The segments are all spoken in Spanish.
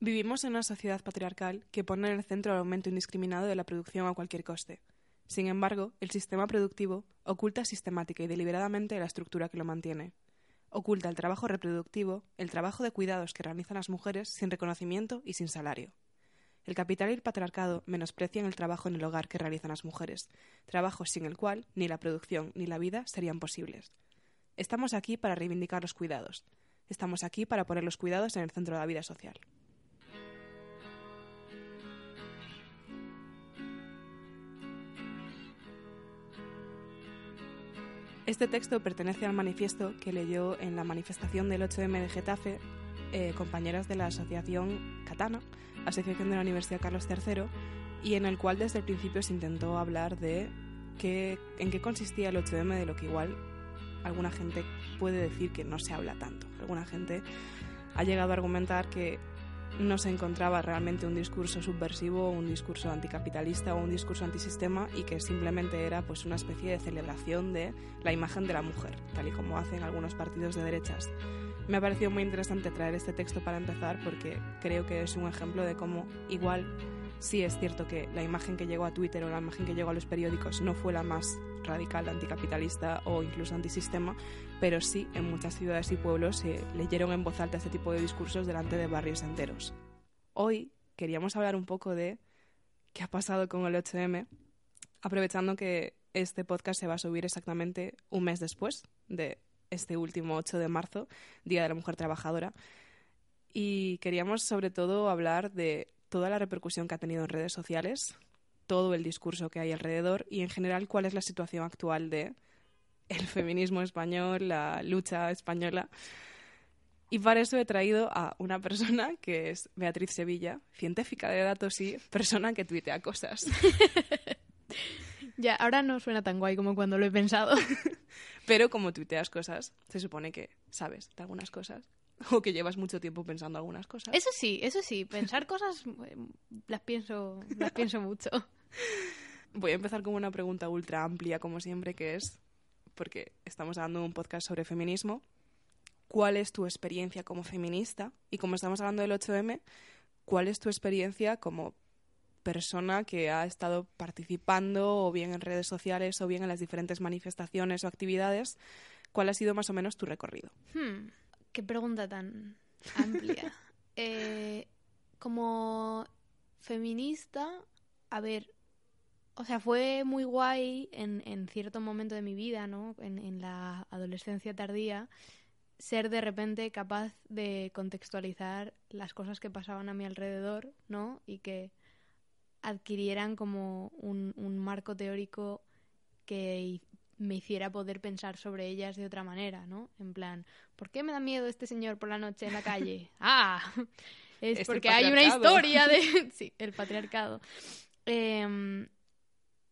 Vivimos en una sociedad patriarcal que pone en el centro el aumento indiscriminado de la producción a cualquier coste. Sin embargo, el sistema productivo oculta sistemática y deliberadamente la estructura que lo mantiene. Oculta el trabajo reproductivo, el trabajo de cuidados que realizan las mujeres sin reconocimiento y sin salario. El capital y el patriarcado menosprecian el trabajo en el hogar que realizan las mujeres, trabajo sin el cual ni la producción ni la vida serían posibles. Estamos aquí para reivindicar los cuidados. Estamos aquí para poner los cuidados en el centro de la vida social. Este texto pertenece al manifiesto que leyó en la manifestación del 8M de Getafe eh, compañeras de la Asociación Catana, Asociación de la Universidad Carlos III, y en el cual desde el principio se intentó hablar de qué, en qué consistía el 8M, de lo que igual alguna gente puede decir que no se habla tanto. Alguna gente ha llegado a argumentar que no se encontraba realmente un discurso subversivo, un discurso anticapitalista o un discurso antisistema y que simplemente era pues una especie de celebración de la imagen de la mujer, tal y como hacen algunos partidos de derechas. Me ha parecido muy interesante traer este texto para empezar porque creo que es un ejemplo de cómo igual sí es cierto que la imagen que llegó a Twitter o la imagen que llegó a los periódicos no fue la más radical, anticapitalista o incluso antisistema, pero sí en muchas ciudades y pueblos se leyeron en voz alta este tipo de discursos delante de barrios enteros. Hoy queríamos hablar un poco de qué ha pasado con el 8M, aprovechando que este podcast se va a subir exactamente un mes después de este último 8 de marzo, Día de la Mujer Trabajadora. Y queríamos sobre todo hablar de toda la repercusión que ha tenido en redes sociales, todo el discurso que hay alrededor y en general cuál es la situación actual de el feminismo español, la lucha española. Y para eso he traído a una persona que es Beatriz Sevilla, científica de datos y persona que tuitea cosas. ya, ahora no suena tan guay como cuando lo he pensado. Pero como tuiteas cosas, se supone que sabes de algunas cosas. O que llevas mucho tiempo pensando algunas cosas. Eso sí, eso sí, pensar cosas eh, las pienso, las pienso mucho. Voy a empezar con una pregunta ultra amplia, como siempre, que es, porque estamos dando un podcast sobre feminismo, ¿cuál es tu experiencia como feminista? Y como estamos hablando del 8M, ¿cuál es tu experiencia como persona que ha estado participando o bien en redes sociales o bien en las diferentes manifestaciones o actividades? ¿Cuál ha sido más o menos tu recorrido? Hmm, qué pregunta tan amplia. Eh, como feminista, a ver, o sea, fue muy guay en, en cierto momento de mi vida, ¿no? En, en, la adolescencia tardía, ser de repente capaz de contextualizar las cosas que pasaban a mi alrededor, ¿no? Y que adquirieran como un, un marco teórico que me hiciera poder pensar sobre ellas de otra manera, ¿no? En plan, ¿por qué me da miedo este señor por la noche en la calle? ¡Ah! Es porque hay una historia de... sí, el patriarcado. Eh,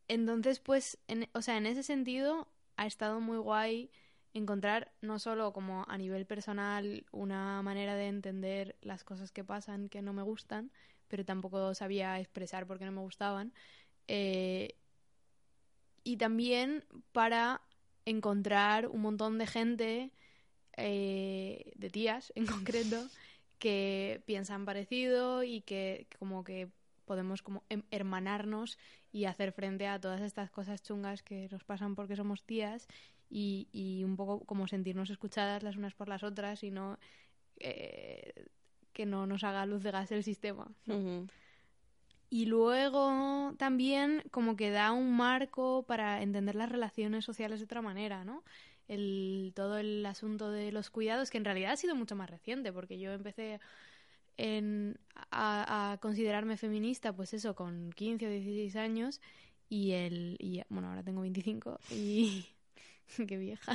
entonces, pues, en, o sea, en ese sentido ha estado muy guay encontrar no solo como a nivel personal una manera de entender las cosas que pasan que no me gustan, pero tampoco sabía expresar por qué no me gustaban. Eh, y también para encontrar un montón de gente, eh, de tías en concreto, que piensan parecido y que como que podemos como em, hermanarnos y hacer frente a todas estas cosas chungas que nos pasan porque somos tías y, y un poco como sentirnos escuchadas las unas por las otras y no eh, que no nos haga luz de gas el sistema. Y luego también como que da un marco para entender las relaciones sociales de otra manera, ¿no? El, todo el asunto de los cuidados, que en realidad ha sido mucho más reciente, porque yo empecé en, a, considerarme feminista, pues eso, con 15 o 16 años y el... Y, bueno, ahora tengo 25 y... qué vieja.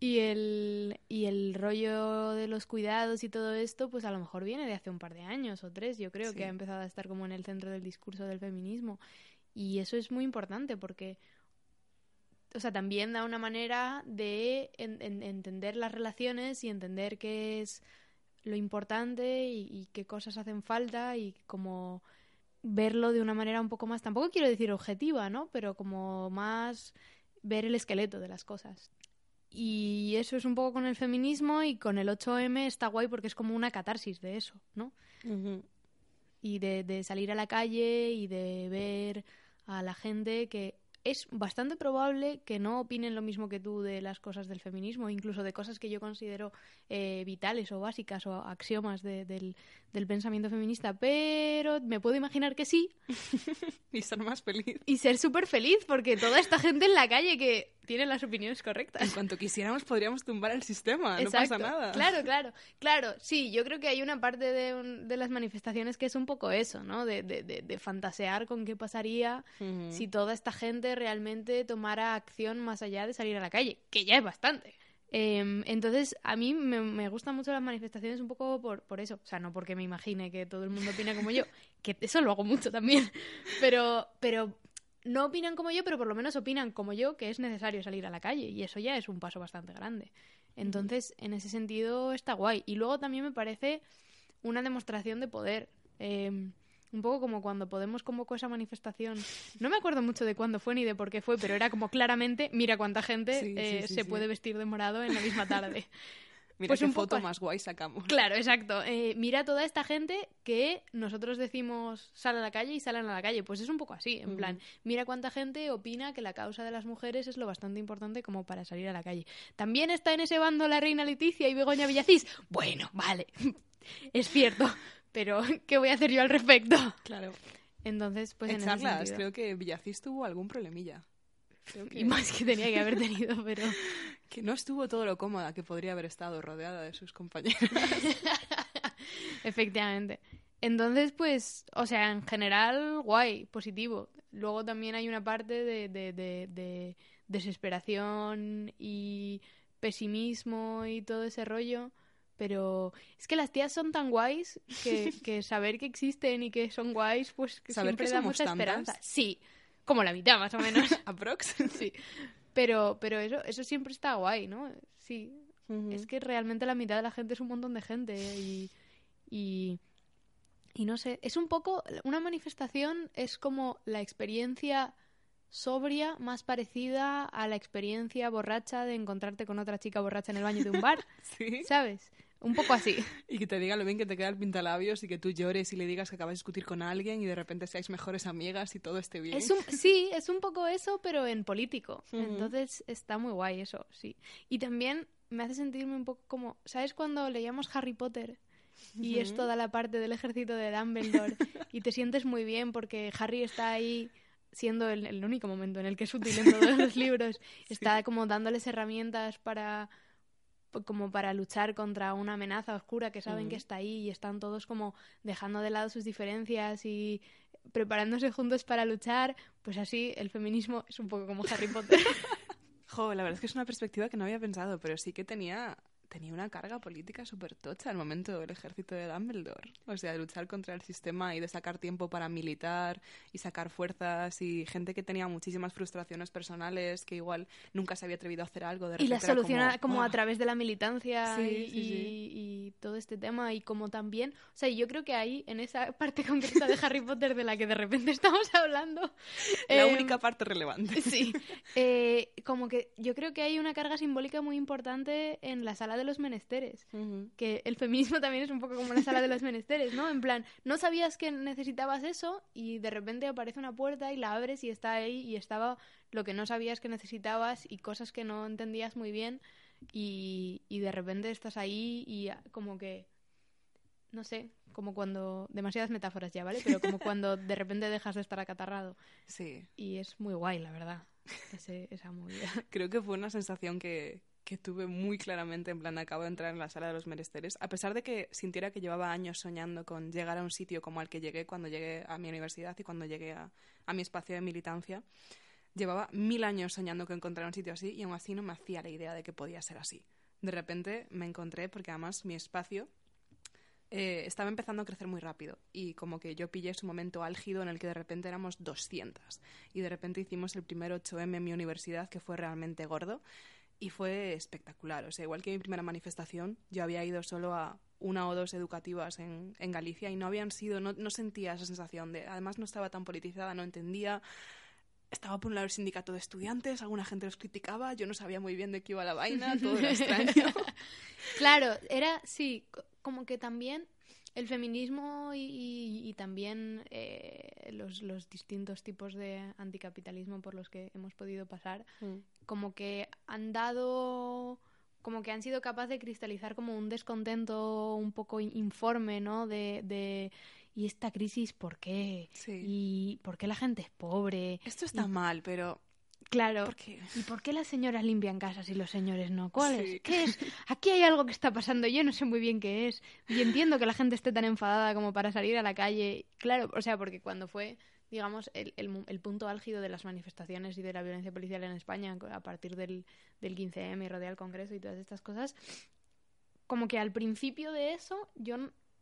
y, el, y el rollo de los cuidados y todo esto, pues a lo mejor viene de hace un par de años o tres, yo creo que ha empezado a estar como en el centro del discurso del feminismo. Y eso es muy importante porque o sea, también da una manera de entender las relaciones y entender qué es lo importante y, qué cosas hacen falta y como verlo de una manera un poco más, tampoco quiero decir objetiva, ¿no? Pero como más ver el esqueleto de las cosas. y eso es un poco con el feminismo y con el 8M está guay porque es como una catarsis de eso, ¿no? Y de, de salir a la calle y de ver a la gente que es bastante probable que no opinen lo mismo que tú de las cosas del feminismo, incluso de cosas que yo considero eh, vitales o básicas o axiomas del, del, pensamiento feminista, pero me puedo imaginar que sí. y ser más feliz. Y ser súper feliz, porque toda esta gente en la calle que tiene las opiniones correctas. En cuanto quisiéramos podríamos tumbar el sistema, no pasa nada. Claro, claro, claro, sí, yo creo que hay una parte de, de las manifestaciones que es un poco eso, ¿no? De, de, de fantasear con qué pasaría si toda esta gente realmente tomara acción más allá de salir a la calle, que ya es bastante. Em, entonces, a mí me, me, gustan mucho las manifestaciones un poco por, por eso. O sea, no porque me imagine que todo el mundo opina como yo, que eso lo hago mucho también. Pero, pero no opinan como yo, pero por lo menos opinan como yo que es necesario salir a la calle. Y eso ya es un paso bastante grande. Entonces, en ese sentido, está guay. Y luego también me parece una demostración de poder. Eh, un poco como cuando Podemos convocó esa manifestación. No me acuerdo mucho de cuándo fue ni de por qué fue, pero era como claramente, mira cuánta gente eh, se puede vestir de morado en la misma tarde. Mira pues qué un foto más guay sacamos. Claro, exacto. Eh, mira toda esta gente que nosotros decimos sal a la calle y salen a la calle. Pues es un poco así, en plan, mira cuánta gente opina que la causa de las mujeres es lo bastante importante como para salir a la calle. También está en ese bando la reina Leticia y Begoña Villacís. Bueno, vale, es cierto pero ¿qué voy a hacer yo al respecto? Claro. Entonces, pues en, en creo que Villacís tuvo algún problemilla. Y más que tenía que haber tenido, pero... que no estuvo todo lo cómoda que podría haber estado rodeada de sus compañeros. Efectivamente. Entonces, pues, o sea, en general, guay, positivo. Luego también hay una parte de, de, de desesperación y pesimismo y todo ese rollo pero es que las tías son tan guays que, que saber que existen y que son guays, pues que saber siempre que da mucha esperanza. Sí, como la mitad más o menos. Aprox. sí. Pero, pero eso, eso siempre está guay, ¿no? Sí. Es que realmente la mitad de la gente es un montón de gente y, y, y no sé, es un poco, una manifestación es como la experiencia sobria más parecida a la experiencia borracha de encontrarte con otra chica borracha en el baño de un bar. ¿Sí? ¿Sabes? Un poco así. Y que te diga lo bien que te queda el pintalabios y que tú llores y le digas que acabas de discutir con alguien y de repente seáis mejores amigas y todo esté bien. Es un, sí, es un poco eso, pero en político. Entonces está muy guay eso, sí. Y también me hace sentirme un poco como, ¿sabes cuando leíamos Harry Potter? Y es toda la parte del ejército de Dumbledore y te sientes muy bien porque Harry está ahí siendo el, único momento en el que es útil en todos los libros, está como dándoles herramientas para como para luchar contra una amenaza oscura que saben que está ahí y están todos como dejando de lado sus diferencias y preparándose juntos para luchar, pues así el feminismo es un poco como Harry Potter. jo, la verdad es que es una perspectiva que no había pensado, pero sí que tenía tenía una carga política súper tocha al momento del ejército de Dumbledore. O sea, de luchar contra el sistema y de sacar tiempo para militar y sacar fuerzas y gente que tenía muchísimas frustraciones personales que igual nunca se había atrevido a hacer algo. De y la soluciona como, a través de la militancia y, todo este tema y como también, o sea, yo creo que ahí en esa parte concreta de Harry Potter de la que de repente estamos hablando... La em, única parte relevante. Sí, eh, como que yo creo que hay una carga simbólica muy importante en la sala de los menesteres. Que el feminismo también es un poco como la sala de los menesteres, ¿no? En plan, no sabías que necesitabas eso y de repente aparece una puerta y la abres y está ahí y estaba lo que no sabías que necesitabas y cosas que no entendías muy bien y, y de repente estás ahí y como que no sé, como cuando demasiadas metáforas ya, ¿vale? Pero como cuando de repente dejas de estar acatarrado. Sí. Y es muy guay, la verdad. Ese, esa movida. Creo que fue una sensación que, que tuve muy claramente, en plan, acabo de entrar en la sala de los menesteres, a pesar de que sintiera que llevaba años soñando con llegar a un sitio como al que llegué cuando llegué a mi universidad y cuando llegué a, mi espacio de militancia, llevaba mil años soñando con encontrar un sitio así y aún así no me hacía la idea de que podía ser así. De repente me encontré, porque además mi espacio eh, estaba empezando a crecer muy rápido y como que yo pillé su momento álgido en el que de repente éramos 200 y de repente hicimos el primer 8M en mi universidad que fue realmente gordo y fue espectacular. O sea, igual que mi primera manifestación, yo había ido solo a una o dos educativas en, en Galicia y no habían sido, no, no, sentía esa sensación de, además no estaba tan politizada, no entendía. estaba por un lado el sindicato de estudiantes, alguna gente los criticaba, yo no sabía muy bien de qué iba la vaina, todo era extraño. claro, era, sí, como que también el feminismo y, también eh, los, los, distintos tipos de anticapitalismo por los que hemos podido pasar, mm. Como que han dado como que han sido capaces de cristalizar como un descontento un poco informe, ¿no? De, de ¿y esta crisis por qué? ¿Y por qué la gente es pobre? Esto está mal, pero Claro. ¿Y por qué las señoras limpian casas y los señores no? ¿Cuál es? ¿Qué es? Aquí hay algo que está pasando, yo no sé muy bien qué es. Y entiendo que la gente esté tan enfadada como para salir a la calle. Claro, o sea, porque cuando fue, digamos, el, el, punto álgido de las manifestaciones y de la violencia policial en España, a partir del, del 15M y rodea el Congreso y todas estas cosas, como que al principio de eso yo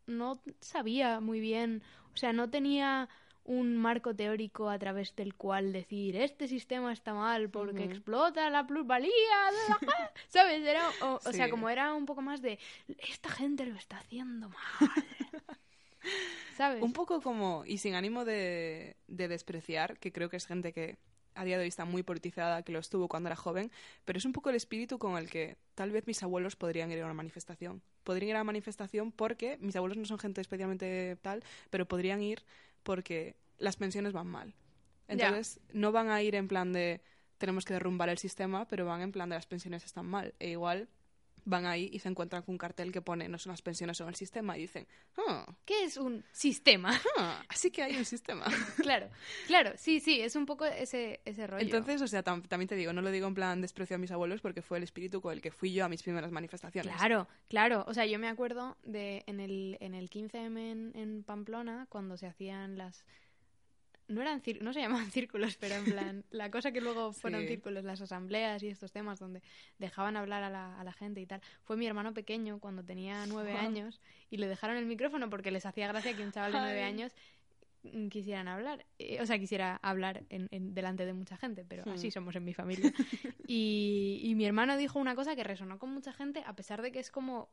no sabía muy bien, o sea, no tenía un marco teórico a través del cual decir este sistema está mal porque explota la plusvalía, ¿sabes? Era, o, sea, como era un poco más de esta gente lo está haciendo mal. ¿Sabes? Un poco como, y sin ánimo de, de despreciar, que creo que es gente que a día de hoy está muy politizada, que lo estuvo cuando era joven, pero es un poco el espíritu con el que tal vez mis abuelos podrían ir a una manifestación. Podrían ir a una manifestación porque mis abuelos no son gente especialmente tal, pero podrían ir porque las pensiones van mal. Entonces, no van a ir en plan de tenemos que derrumbar el sistema, pero van en plan de las pensiones están mal. E igual van ahí y se encuentran con un cartel que pone no son las pensiones, son el sistema y dicen, ah, ¿qué es un sistema? Ah, así que hay un sistema. claro, claro, sí, sí, es un poco ese, ese rollo. Entonces, o sea, también te digo, no lo digo en plan desprecio a mis abuelos porque fue el espíritu con el que fui yo a mis primeras manifestaciones. Claro, claro, o sea, yo me acuerdo de en el, en el 15M en Pamplona, cuando se hacían las no eran no se llamaban círculos, pero en plan, la cosa que luego fueron círculos, las asambleas y estos temas donde dejaban hablar a la, a la gente y tal, fue mi hermano pequeño cuando tenía nueve años y le dejaron el micrófono porque les hacía gracia que un chaval de nueve años quisieran hablar, eh, o sea, quisiera hablar en, delante de mucha gente, pero así somos en mi familia. y, y mi hermano dijo una cosa que resonó con mucha gente, a pesar de que es como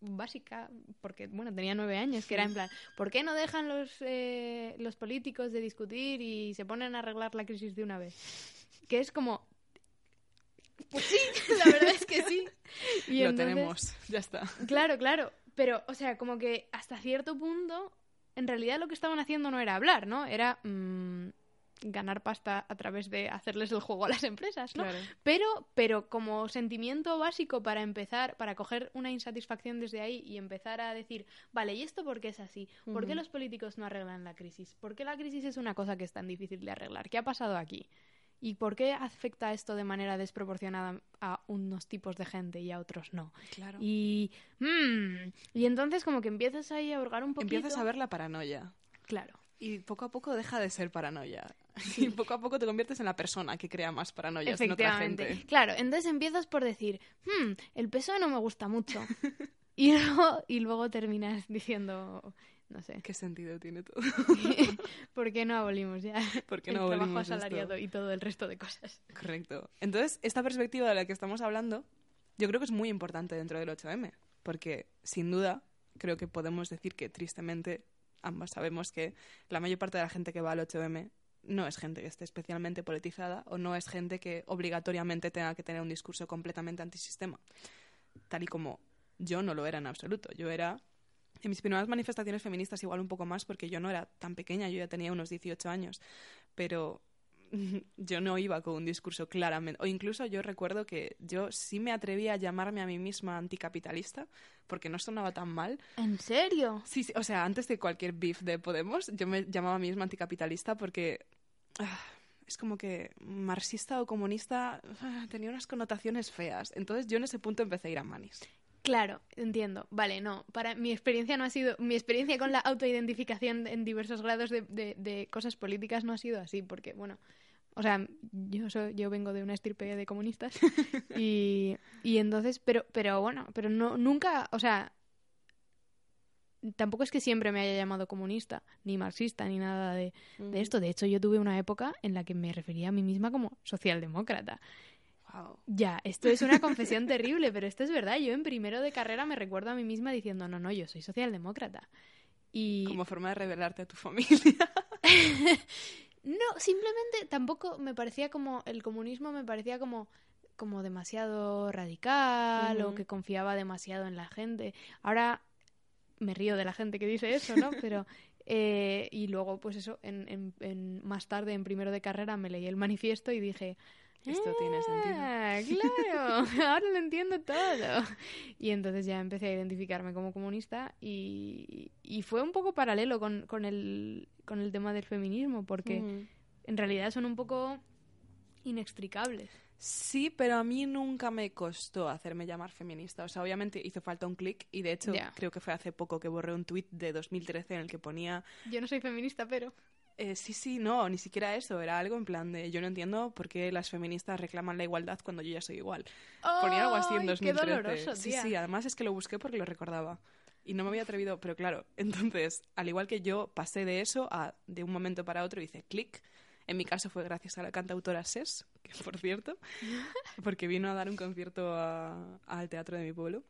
básica, porque, bueno, tenía nueve años, que era en plan, ¿por qué no dejan los, eh, los políticos de discutir y se ponen a arreglar la crisis de una vez? Que es como... Pues sí, la verdad es que sí. Y Lo tenemos, ya está. Claro, claro, pero, o sea, como que hasta cierto punto, en realidad lo que estaban haciendo no era hablar, ¿no? Era... Mm, ganar pasta a través de hacerles el juego a las empresas, ¿no? Pero, pero como sentimiento básico para empezar, para coger una insatisfacción desde ahí y empezar a decir, vale, ¿y esto por qué es así? ¿Por qué los políticos no arreglan la crisis? ¿Por qué la crisis es una cosa que es tan difícil de arreglar? ¿Qué ha pasado aquí? ¿Y por qué afecta esto de manera desproporcionada a unos tipos de gente y a otros no? Claro. Y, mm, y entonces como que empiezas ahí a hurgar un poquito... Empiezas a ver la paranoia. Claro. Y poco a poco deja de ser paranoia. Y poco a poco te conviertes en la persona que crea más paranoia en otra gente. Claro, entonces empiezas por decir, hmm, el PSOE no me gusta mucho. y, luego, y luego terminas diciendo, no sé. ¿Qué sentido tiene todo? ¿Por qué no abolimos ya ¿Por qué no el trabajo asalariado y todo el resto de cosas? Correcto. Entonces, esta perspectiva de la que estamos hablando, yo creo que es muy importante dentro del 8M. Porque, sin duda, creo que podemos decir que tristemente ambas sabemos que la mayor parte de la gente que va al 8M no es gente que esté especialmente politizada o no es gente que obligatoriamente tenga que tener un discurso completamente antisistema. Tal y como yo no lo era en absoluto. Yo era, en mis primeras manifestaciones feministas igual un poco más porque yo no era tan pequeña, yo ya tenía unos 18 años, pero yo no iba con un discurso claramente. O incluso yo recuerdo que yo sí me atrevía a llamarme a mí misma anticapitalista porque no sonaba tan mal. ¿En serio? Sí, sí o sea, antes de cualquier beef de Podemos, yo me llamaba a mí misma anticapitalista porque. Ah, es como que marxista o comunista ah, tenía unas connotaciones feas. Entonces yo en ese punto empecé a ir a manis. Claro, entiendo. Vale, no. Para mi experiencia no ha sido. Mi experiencia con la autoidentificación en diversos grados de, de cosas políticas no ha sido así, porque, bueno, o sea, yo soy, yo vengo de una estirpe de comunistas y, y entonces, pero, pero bueno, pero no, nunca, o sea, tampoco es que siempre me haya llamado comunista, ni marxista, ni nada de, de, esto. De hecho, yo tuve una época en la que me refería a mí misma como socialdemócrata. Wow. Ya, esto es una confesión terrible, pero esto es verdad. Yo en primero de carrera me recuerdo a mí misma diciendo, no, no, yo soy socialdemócrata. Y... Como forma de revelarte a tu familia. No, simplemente tampoco me parecía como. El comunismo me parecía como como demasiado radical o que confiaba demasiado en la gente. Ahora me río de la gente que dice eso, ¿no? Pero eh, y luego, pues eso, en, en- en- más tarde, en primero de carrera, me leí el manifiesto y dije. Esto tiene sentido. "Ah, Claro, ahora lo entiendo todo. Y entonces ya empecé a identificarme como comunista y, y fue un poco paralelo con, con, el, con el tema del feminismo, porque Ujú. en realidad son un poco inextricables. Sí, pero a mí nunca me costó hacerme llamar feminista. O sea, obviamente hizo falta un clic y de hecho Ya. creo que fue hace poco que borré un tuit de 2013 en el que ponía Yo no soy feminista, pero... Eh, sí, sí, no, ni siquiera eso. Era algo en plan de yo no entiendo por qué las feministas reclaman la igualdad cuando yo ya soy igual. Ponía algo así en ¡Ay, 2013. Qué doloroso, sí, tía. sí, además es que lo busqué porque lo recordaba. Y no me había atrevido, pero claro, entonces, al igual que yo, pasé de eso a de un momento para otro hice clic. En mi caso fue gracias a la cantautora Ses, que por cierto, porque vino a dar un concierto a- al teatro de mi pueblo.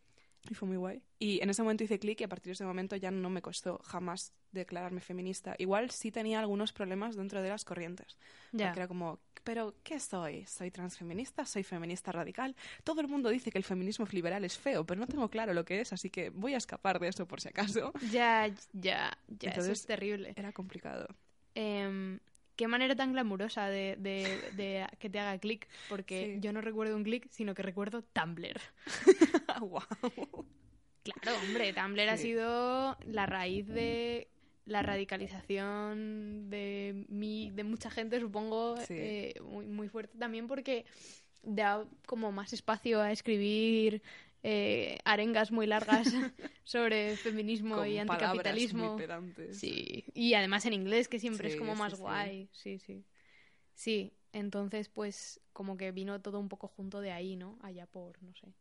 Y fue muy guay. Y en ese momento hice clic y a partir de ese momento ya no me costó jamás declararme feminista. Igual sí tenía algunos problemas dentro de las corrientes. Ya. Porque era como, ¿pero qué soy? ¿Soy transfeminista? ¿Soy feminista radical? Todo el mundo dice que el feminismo liberal es feo, pero no tengo claro lo que es, así que voy a escapar de eso por si acaso. Ya, ya, ya, eso Entonces- es terrible. Era complicado. Em, qué manera tan glamurosa de, de- de que te haga clic, porque Sí. yo no recuerdo un clic, sino que recuerdo Tumblr. Guau. Claro, hombre, Tumblr ha sido la raíz de la radicalización de mi, de mucha gente, supongo, Sí. eh, muy, muy fuerte también porque da como más espacio a escribir eh, arengas muy largas sobre feminismo Con y anticapitalismo. muy pedantes. Sí, y además en inglés, que siempre es como más sí. guay. Sí, sí. Sí, entonces pues como que vino todo un poco junto de ahí, ¿no? Allá por, no sé,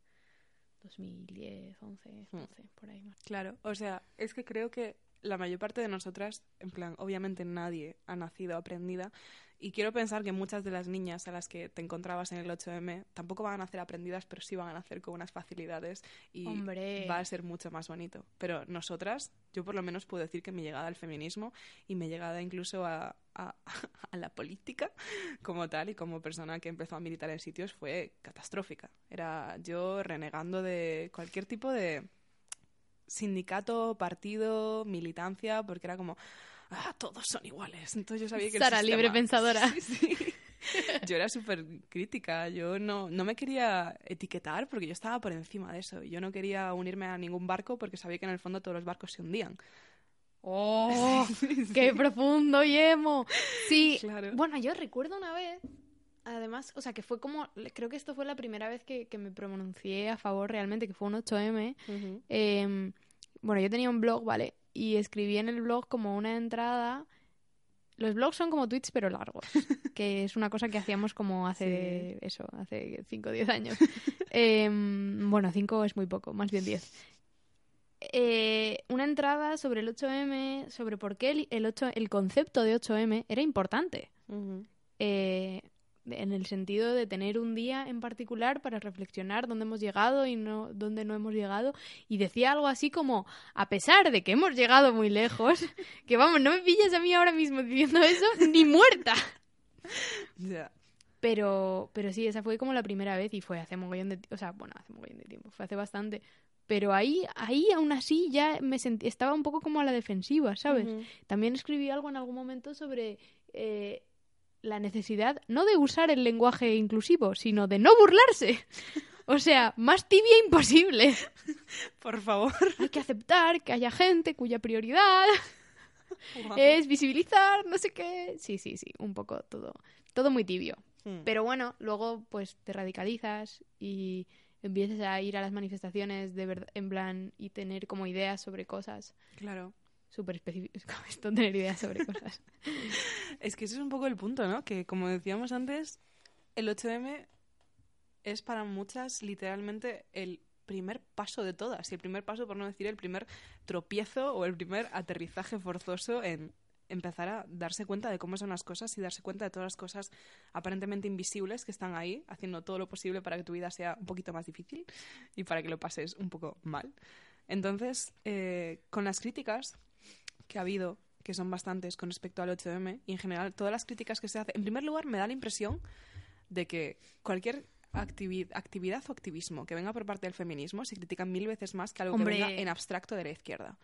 2010, 11, Hmm. 12, por ahí más. Claro, o sea, es que creo que la mayor parte de nosotras, en plan, obviamente nadie ha nacido aprendida y quiero pensar que muchas de las niñas a las que te encontrabas en el 8M tampoco van a nacer aprendidas, pero sí van a nacer con unas facilidades y Hombre. va a ser mucho más bonito. Pero nosotras, yo por lo menos puedo decir que mi llegada al feminismo y mi llegada incluso a, a- a la política como tal y como persona que empezó a militar en sitios fue catastrófica. Era yo renegando de cualquier tipo de sindicato, partido, militancia, porque era como, ah, todos son iguales. Entonces yo sabía que Sara, sistema- libre pensadora. Sí, sí. Yo era súper crítica, yo no, no me quería etiquetar porque yo estaba por encima de eso. Yo no quería unirme a ningún barco porque sabía que en el fondo todos los barcos se hundían. ¡Oh! ¡Qué profundo y emo! Sí, Claro. bueno, yo recuerdo una vez, además, o sea, que fue como, creo que esto fue la primera vez que, que me pronuncié a favor realmente, que fue un 8M. Eh, bueno, yo tenía un blog, ¿vale? Y escribí en el blog como una entrada. Los blogs son como tweets, pero largos. que es una cosa que hacíamos como hace eso, hace 5 o 10 años. Eh, bueno, 5 es muy poco, más bien 10. Eh, una entrada sobre el 8M, sobre por qué el, el, 8, el concepto de 8M era importante. Eh, en el sentido de tener un día en particular para reflexionar dónde hemos llegado y no dónde no hemos llegado. Y decía algo así como a pesar de que hemos llegado muy lejos que vamos no me pilles a mí ahora mismo diciendo eso ni muerta. Pero pero sí esa fue como la primera vez y fue hace mogollón de o sea bueno hace mogollón de tiempo fue hace bastante. Pero ahí ahí aún así ya me sentí estaba un poco como a la defensiva sabes también escribí algo en algún momento sobre eh, la necesidad no de usar el lenguaje inclusivo, sino de no burlarse. O sea, más tibia imposible. Por favor. Hay que aceptar que haya gente cuya prioridad es visibilizar, no sé qué. Sí, sí, sí, un poco todo. Todo muy tibio. Mm. Pero bueno, luego pues te radicalizas y empiezas a ir a las manifestaciones de verdad, en plan, y tener como ideas sobre cosas Claro. Súper específicas. Como esto, tener ideas sobre cosas. Es que ese es un poco el punto, ¿no? Que como decíamos antes, el 8M es para muchas literalmente el primer paso de todas. Y el primer paso, por no decir el primer tropiezo o el primer aterrizaje forzoso en empezar a darse cuenta de cómo son las cosas y darse cuenta de todas las cosas aparentemente invisibles que están ahí, haciendo todo lo posible para que tu vida sea un poquito más difícil y para que lo pases un poco mal. Entonces, eh, con las críticas que ha habido que son bastantes con respecto al 8M, y en general todas las críticas que se hacen. En primer lugar, me da la impresión de que cualquier activi- actividad o activismo que venga por parte del feminismo se critica mil veces más que algo Hombre. que venga en abstracto de la izquierda.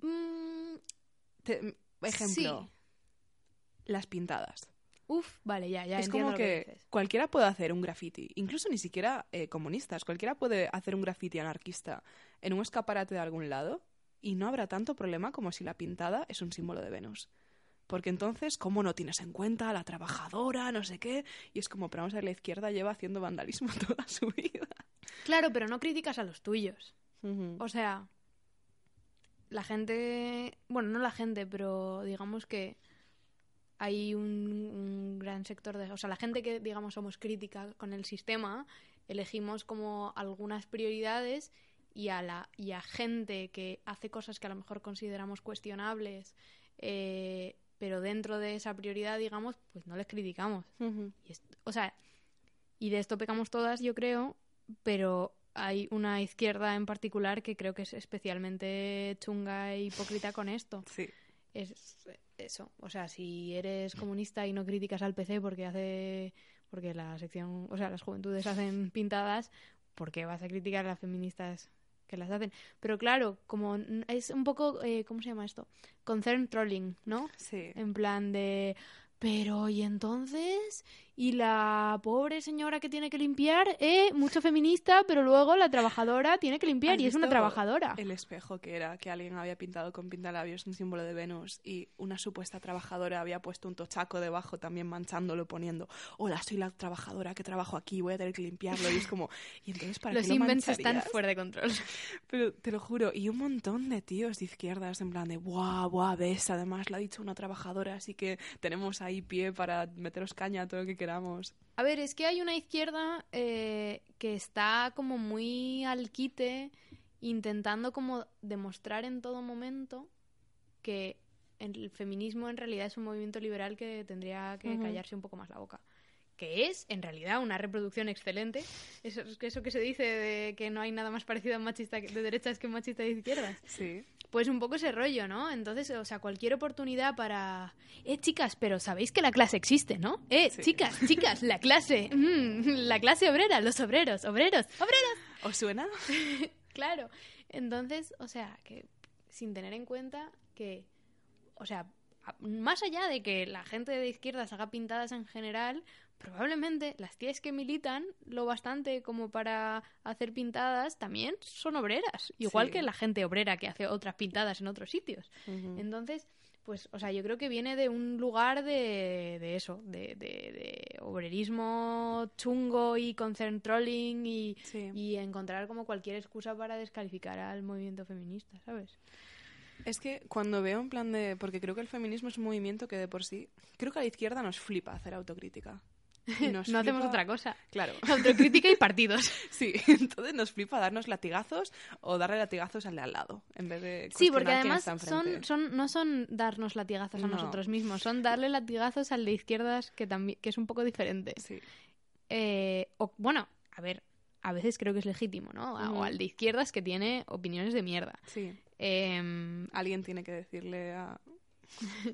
Mm, Te- ejemplo, Sí. las pintadas. uf, vale, ya, ya es entiendo como lo que, dices. cualquiera puede hacer un graffiti, incluso ni siquiera eh, comunistas, cualquiera puede hacer un graffiti anarquista en un escaparate de algún lado y no habrá tanto problema como si la pintada es un símbolo de Venus. Porque entonces, ¿cómo no tienes en cuenta a la trabajadora, no sé qué? Y es como, pero vamos a ver, la izquierda lleva haciendo vandalismo toda su vida. Claro, pero no criticas a los tuyos. O sea, la gente, bueno, no la gente, pero digamos que hay un, un gran sector de, o sea, la gente que digamos somos crítica con el sistema, elegimos como algunas prioridades y a la y a gente que hace cosas que a lo mejor consideramos cuestionables, eh, pero dentro de esa prioridad, digamos, pues no les criticamos. Y es- o sea, y de esto pecamos todas, yo creo, pero hay una izquierda en particular que creo que es especialmente chunga e hipócrita con esto. Sí. Es eso. O sea, si eres comunista y no criticas al PC porque hace. porque la sección. o sea, las juventudes hacen pintadas, ¿por qué vas a criticar a las feministas que las hacen? Pero claro, como es un poco. eh, ¿Cómo se llama esto? Concern trolling, ¿no? Sí. En plan de. Pero, ¿y entonces? ¿Y la pobre señora que tiene que limpiar? Eh, mucho feminista, pero luego la trabajadora tiene que limpiar ¿Has y es una trabajadora. El espejo que era que alguien había pintado con pintalabios un símbolo de Venus y una supuesta trabajadora había puesto un tochaco debajo también manchándolo poniendo hola soy la trabajadora que trabajo aquí voy a tener que limpiarlo y es como y entonces para Los qué lo están fuera de control. pero te lo juro y un montón de tíos de izquierdas en plan de buah buah ves además lo ha dicho una trabajadora así que tenemos ahí pie para meteros caña a todo lo que queramos A ver, es que hay una izquierda eh, que está como muy al quite, intentando como demostrar en todo momento que el feminismo en realidad es un movimiento liberal que tendría que callarse un poco más la boca. Que es, en realidad, una reproducción excelente. Eso, eso que se dice de que no hay nada más parecido a un machista de derechas que un machista de izquierdas. sí Pues un poco ese rollo, ¿no? Entonces, o sea, cualquier oportunidad para... Eh, chicas, pero sabéis que la clase existe, ¿no? Eh, Sí. chicas, chicas, la clase. mm, la clase obrera, los obreros, obreros, obreros. ¿os suena? Claro. Entonces, o sea, que sin tener en cuenta que, o sea, más allá de que la gente de izquierdas haga pintadas en general, probablemente las tías que militan lo bastante como para hacer pintadas también son obreras, igual Sí. que la gente obrera que hace otras pintadas en otros sitios. Entonces, pues, o sea, yo creo que viene de un lugar de, de eso, de, de- de obrerismo chungo y concern trolling y, Sí. y encontrar como cualquier excusa para descalificar al movimiento feminista, ¿sabes? Es que cuando veo en plan de... Porque creo que el feminismo es un movimiento que de por sí... Creo que a la izquierda nos flipa hacer autocrítica. Nos no hacemos otra cosa. Claro. Autocrítica y partidos. Sí, entonces nos flipa darnos latigazos o darle latigazos al de al lado, en vez de Sí, porque además son, son, no son darnos latigazos a No. nosotros mismos, son darle latigazos al de izquierdas que, también, que es un poco diferente. Sí, Eh, o, bueno, a ver, a veces creo que es legítimo, ¿no? O al de izquierdas que tiene opiniones de mierda. sí. Em, Alguien tiene que decirle a...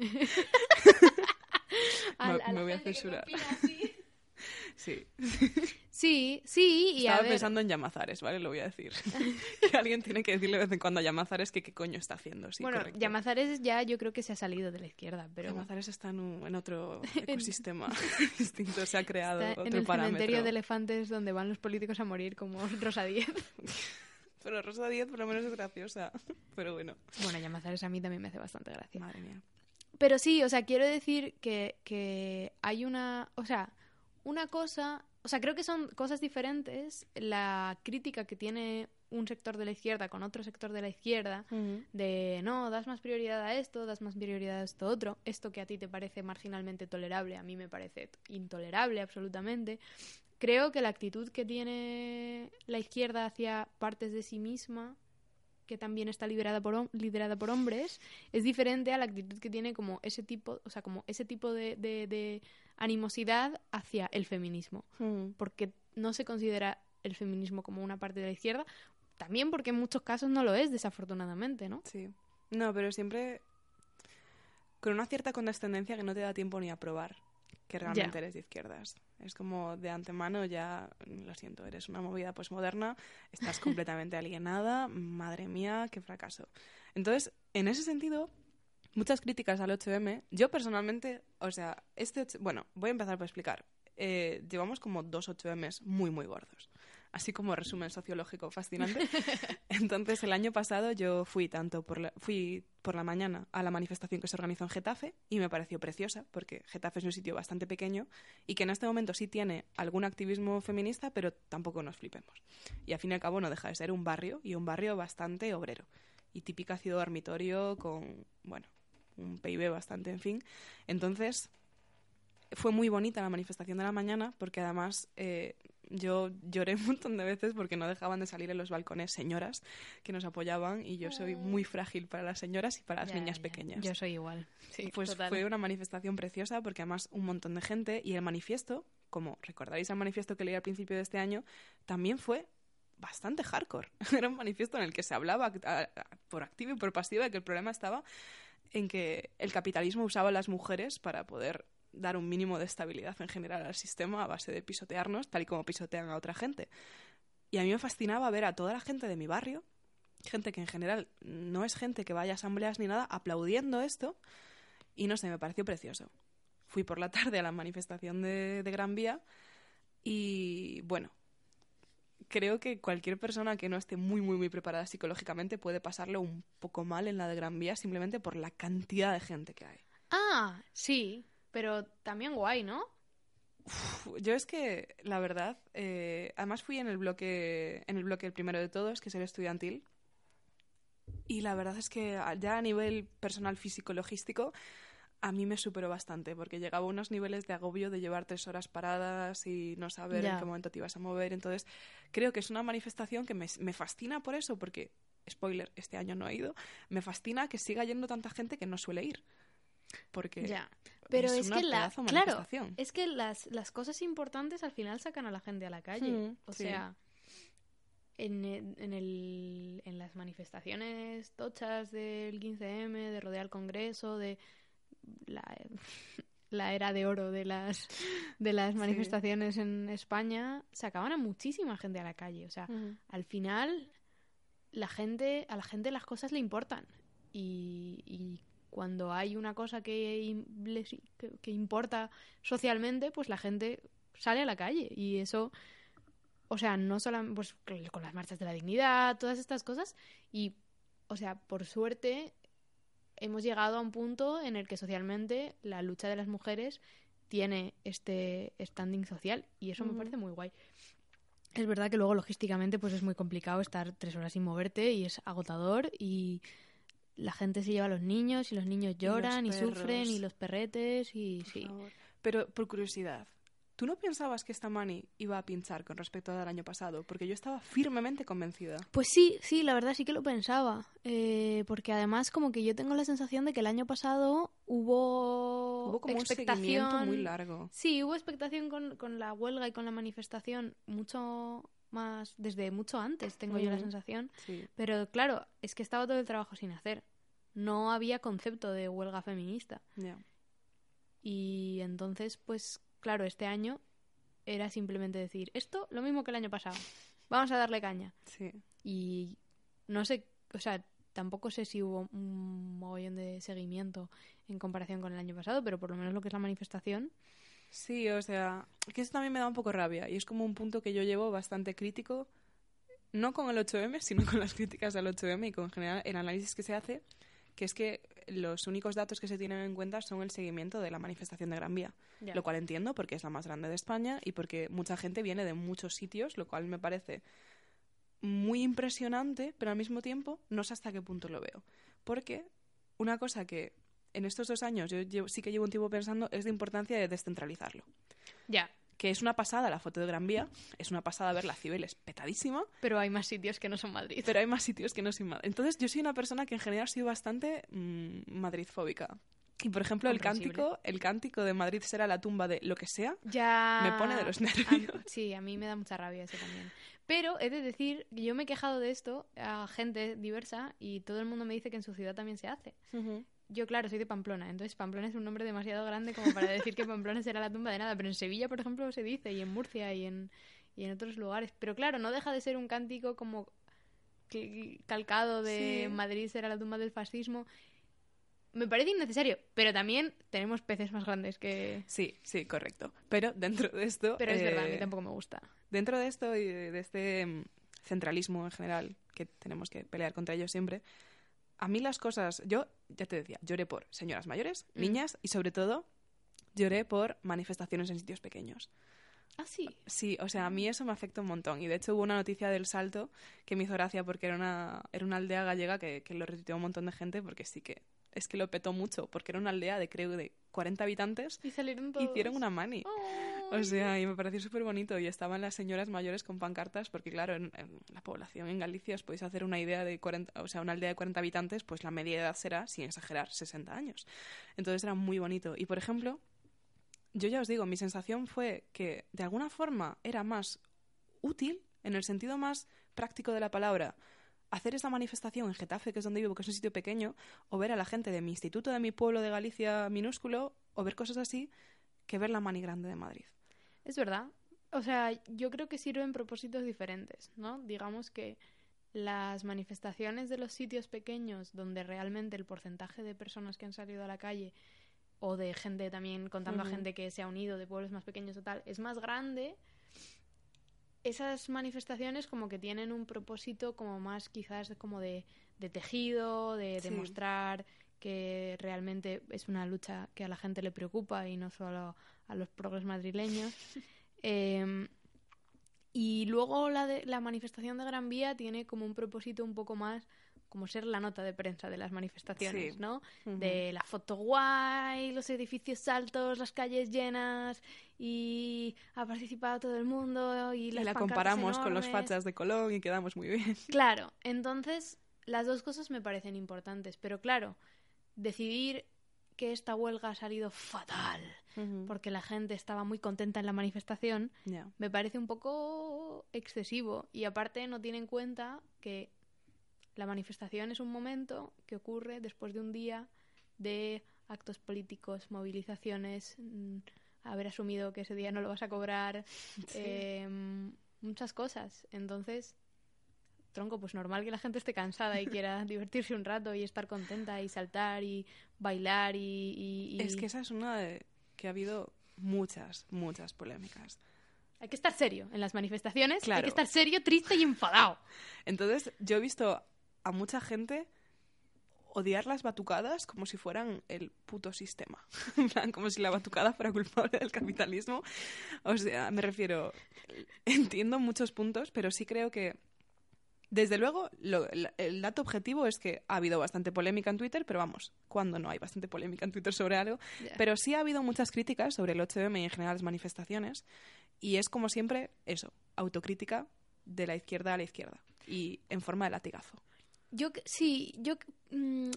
Me- a la me voy a censurar. Sí. Sí, sí, y a Estaba ver, pensando en Llamazares, ¿vale? Lo voy a decir. que alguien tiene que decirle de vez en cuando a Llamazares que qué coño está haciendo. Sí, bueno, correcto. Llamazares ya yo creo que se ha salido de la izquierda, pero Llamazares está en, un- en otro ecosistema distinto, se ha creado está otro en el parámetro. cementerio de elefantes donde van los políticos a morir como Rosa Díez. Pero Rosa Díez por lo menos es graciosa. Pero bueno, bueno, Llamazares a mí también me hace bastante gracia. madre mía. Pero sí, o sea, quiero decir que, que hay una, o sea, una cosa, o sea, creo que son cosas diferentes la crítica que tiene un sector de la izquierda con otro sector de la izquierda de no, das más prioridad a esto, das más prioridad a esto otro, esto que a ti te parece marginalmente tolerable, a mí me parece intolerable absolutamente. Creo que la actitud que tiene la izquierda hacia partes de sí misma, que también está liderada por, liderada por hombres, es diferente a la actitud que tiene como ese tipo, o sea, como ese tipo de, de- de animosidad hacia el feminismo porque no se considera el feminismo como una parte de la izquierda, también porque en muchos casos no lo es, desafortunadamente, ¿no? Sí. No, pero siempre. con una cierta condescendencia que no te da tiempo ni a probar que realmente eres de izquierdas. Es como de antemano ya, lo siento, eres una movida posmoderna, estás completamente alienada, madre mía, qué fracaso. Entonces, en ese sentido, muchas críticas al 8M. Yo personalmente, o sea, este, bueno, voy a empezar por explicar. Eh, llevamos como dos 8Ms muy, muy gordos así como resumen sociológico fascinante. Entonces, el año pasado yo fui tanto por la, fui por la mañana a la manifestación que se organizó en Getafe y me pareció preciosa, porque Getafe es un sitio bastante pequeño y que en este momento sí tiene algún activismo feminista, pero tampoco nos flipemos. Y al fin y al cabo no deja de ser un barrio y un barrio bastante obrero y típica ciudad dormitorio con, bueno, un PIB bastante, en fin. Entonces, fue muy bonita la manifestación de la mañana porque además eh, yo lloré un montón de veces porque no dejaban de salir en los balcones señoras que nos apoyaban y yo soy muy frágil para las señoras y para las niñas pequeñas. Yo soy igual. Sí, pues fue una manifestación preciosa porque además un montón de gente y el manifiesto, como recordaréis el manifiesto que leí al principio de este año, también fue bastante hardcore. Era un manifiesto en el que se hablaba por activa y por pasiva de que el problema estaba en que el capitalismo usaba a las mujeres para poder dar un mínimo de estabilidad en general al sistema a base de pisotearnos, tal y como pisotean a otra gente. Y a mí me fascinaba ver a toda la gente de mi barrio, gente que en general no es gente que vaya a asambleas ni nada, aplaudiendo esto. Y no sé, me pareció precioso. Fui por la tarde a la manifestación de, de Gran Vía y bueno, creo que cualquier persona que no esté muy, muy, muy preparada psicológicamente puede pasarlo un poco mal en la de Gran Vía simplemente por la cantidad de gente que hay. Ah, sí, pero también guay, ¿no? yo es que, la verdad, eh, además fui en el bloque, en el bloque el primero de todos, que es el estudiantil. Y la verdad es que ya a nivel personal, físico, logístico, a mí me superó bastante, porque llegaba a unos niveles de agobio de llevar tres horas paradas y no saber en qué momento te ibas a mover. Entonces, creo que es una manifestación que me, me fascina por eso, porque, spoiler, este año no ha ido, me fascina que siga yendo tanta gente que no suele ir. Porque ya. Pero es, que la claro, es que las, las cosas importantes al final sacan a la gente a la calle. Mm, o sea, en, en, el, en las manifestaciones tochas del 15M, de rodear el Congreso, de la, la era de oro de las de las manifestaciones en España, sacaban a muchísima gente a la calle. O sea, al final la gente, a la gente las cosas le importan. Y, y cuando hay una cosa que, que, importa socialmente, pues la gente sale a la calle y eso, o sea, no solamente pues, con las marchas de la dignidad, todas estas cosas y, o sea, por suerte hemos llegado a un punto en el que socialmente la lucha de las mujeres tiene este standing social y eso me parece muy guay. Es verdad que luego logísticamente pues es muy complicado estar tres horas sin moverte y es agotador y la gente se lleva a los niños y los niños lloran y, sufren y los perretes y sí. Pero por curiosidad, ¿tú no pensabas que esta mani iba a pinchar con respecto al año pasado? Porque yo estaba firmemente convencida. Pues sí, sí, la verdad sí que lo pensaba. Eh, porque además como que yo tengo la sensación de que el año pasado hubo... Hubo como expectación... un muy largo. Sí, hubo expectación con, con la huelga y con la manifestación mucho más desde mucho antes, tengo yo la sensación. Pero claro, es que estaba todo el trabajo sin hacer. No había concepto de huelga feminista. Y entonces, pues claro, este año era simplemente decir, esto lo mismo que el año pasado. Vamos a darle caña. Sí. Y no sé, o sea, tampoco sé si hubo un mogollón de seguimiento en comparación con el año pasado, pero por lo menos lo que es la manifestación Sí, o sea, que eso también me da un poco rabia y es como un punto que yo llevo bastante crítico, no con el 8M, sino con las críticas al 8M y con en general el análisis que se hace, que es que los únicos datos que se tienen en cuenta son el seguimiento de la manifestación de Gran Vía, lo cual entiendo porque es la más grande de España y porque mucha gente viene de muchos sitios, lo cual me parece muy impresionante, pero al mismo tiempo no sé hasta qué punto lo veo. Porque una cosa que en estos dos años yo sí que llevo un tiempo pensando es la importancia de descentralizarlo. Ya. Que es una pasada la foto de Gran Vía, es una pasada ver la Cibeles petadísima. Pero hay más sitios que no son Madrid. Pero hay más sitios que no son Madrid. Entonces yo soy una persona que en general sido bastante mm, madridfóbica. Y por ejemplo, el cántico, el cántico de Madrid será la tumba de lo que sea, ya... me pone de los nervios. sí, a mí me da mucha rabia eso también. Pero he de decir, yo me he quejado de esto a gente diversa y todo el mundo me dice que en su ciudad también se hace. Yo, claro, soy de Pamplona, entonces Pamplona es un nombre demasiado grande como para decir que Pamplona será la tumba de nada, pero en Sevilla, por ejemplo, se dice, y en Murcia y en, y en otros lugares. Pero claro, no deja de ser un cántico como calcado de Madrid será la tumba del fascismo. Me parece innecesario, pero también tenemos peces más grandes que... Sí, sí, correcto. Pero dentro de esto... Pero es verdad, a mí eh, tampoco me gusta. Dentro de esto y de este mm, centralismo en general, que tenemos que pelear contra ello siempre, a mí las cosas, yo ya te decía, lloré por señoras mayores, Mm. niñas y sobre todo lloré por manifestaciones en sitios pequeños. Ah, sí. Sí, o sea, a mí eso me afecta un montón. Y de hecho hubo una noticia del Salto que me hizo gracia porque era una, era una aldea gallega que, que lo retuiteó un montón de gente porque sí que es que lo petó mucho, porque era una aldea de creo de 40 habitantes Y salieron todos. hicieron una mani. Oh. O sea, y me pareció súper bonito. Y estaban las señoras mayores con pancartas, porque claro, en, en la población en Galicia os podéis hacer una idea de 40, o sea, una aldea de 40 habitantes, pues la media edad será, sin exagerar, 60 años. Entonces era muy bonito. Y por ejemplo, yo ya os digo, mi sensación fue que de alguna forma era más útil, en el sentido más práctico de la palabra, hacer esta manifestación en Getafe, que es donde vivo, que es un sitio pequeño, o ver a la gente de mi instituto, de mi pueblo de Galicia minúsculo, o ver cosas así, que ver la mani grande de Madrid. Es verdad. O sea, yo creo que sirven propósitos diferentes, ¿no? Digamos que las manifestaciones de los sitios pequeños donde realmente el porcentaje de personas que han salido a la calle o de gente también contando a gente que se ha unido de pueblos más pequeños o tal es más grande esas manifestaciones como que tienen un propósito como más quizás como de, de tejido de Sí. demostrar que realmente es una lucha que a la gente le preocupa y no solo a los progres madrileños Em, y luego la, de, la manifestación de Gran Vía tiene como un propósito un poco más como ser la nota de prensa de las manifestaciones, Sí. ¿no? De la foto guay, los edificios altos, las calles llenas y ha participado todo el mundo y, Y las la pancartas comparamos con los fachas de Colón y quedamos muy bien. Claro, entonces las dos cosas me parecen importantes, pero claro, decidir que esta huelga ha salido fatal porque la gente estaba muy contenta en la manifestación, me parece un poco excesivo y aparte no tiene en cuenta que la manifestación es un momento que ocurre después de un día de actos políticos, movilizaciones, mm, haber asumido que ese día no lo vas a cobrar, em, muchas cosas. Entonces, tronco, pues normal que la gente esté cansada y quiera divertirse un rato y estar contenta y saltar y bailar y... y- y- Es que esa es una de que ha habido muchas, muchas polémicas. Hay que estar serio en las manifestaciones, hay que estar serio, triste y enfadado. Entonces, yo he visto a mucha gente odiar las batucadas como si fueran el puto sistema. En plan, como si la batucada fuera culpable del capitalismo. O sea, me refiero, entiendo muchos puntos, pero sí creo que, desde luego, lo- el, dato objetivo es que ha habido bastante polémica en Twitter, pero vamos, cuando no hay bastante polémica en Twitter sobre algo? Pero sí ha habido muchas críticas sobre el 8M y en general las manifestaciones. Y es como siempre eso, autocrítica de la izquierda a la izquierda. Y en forma de latigazo. Yo sí, yo mm,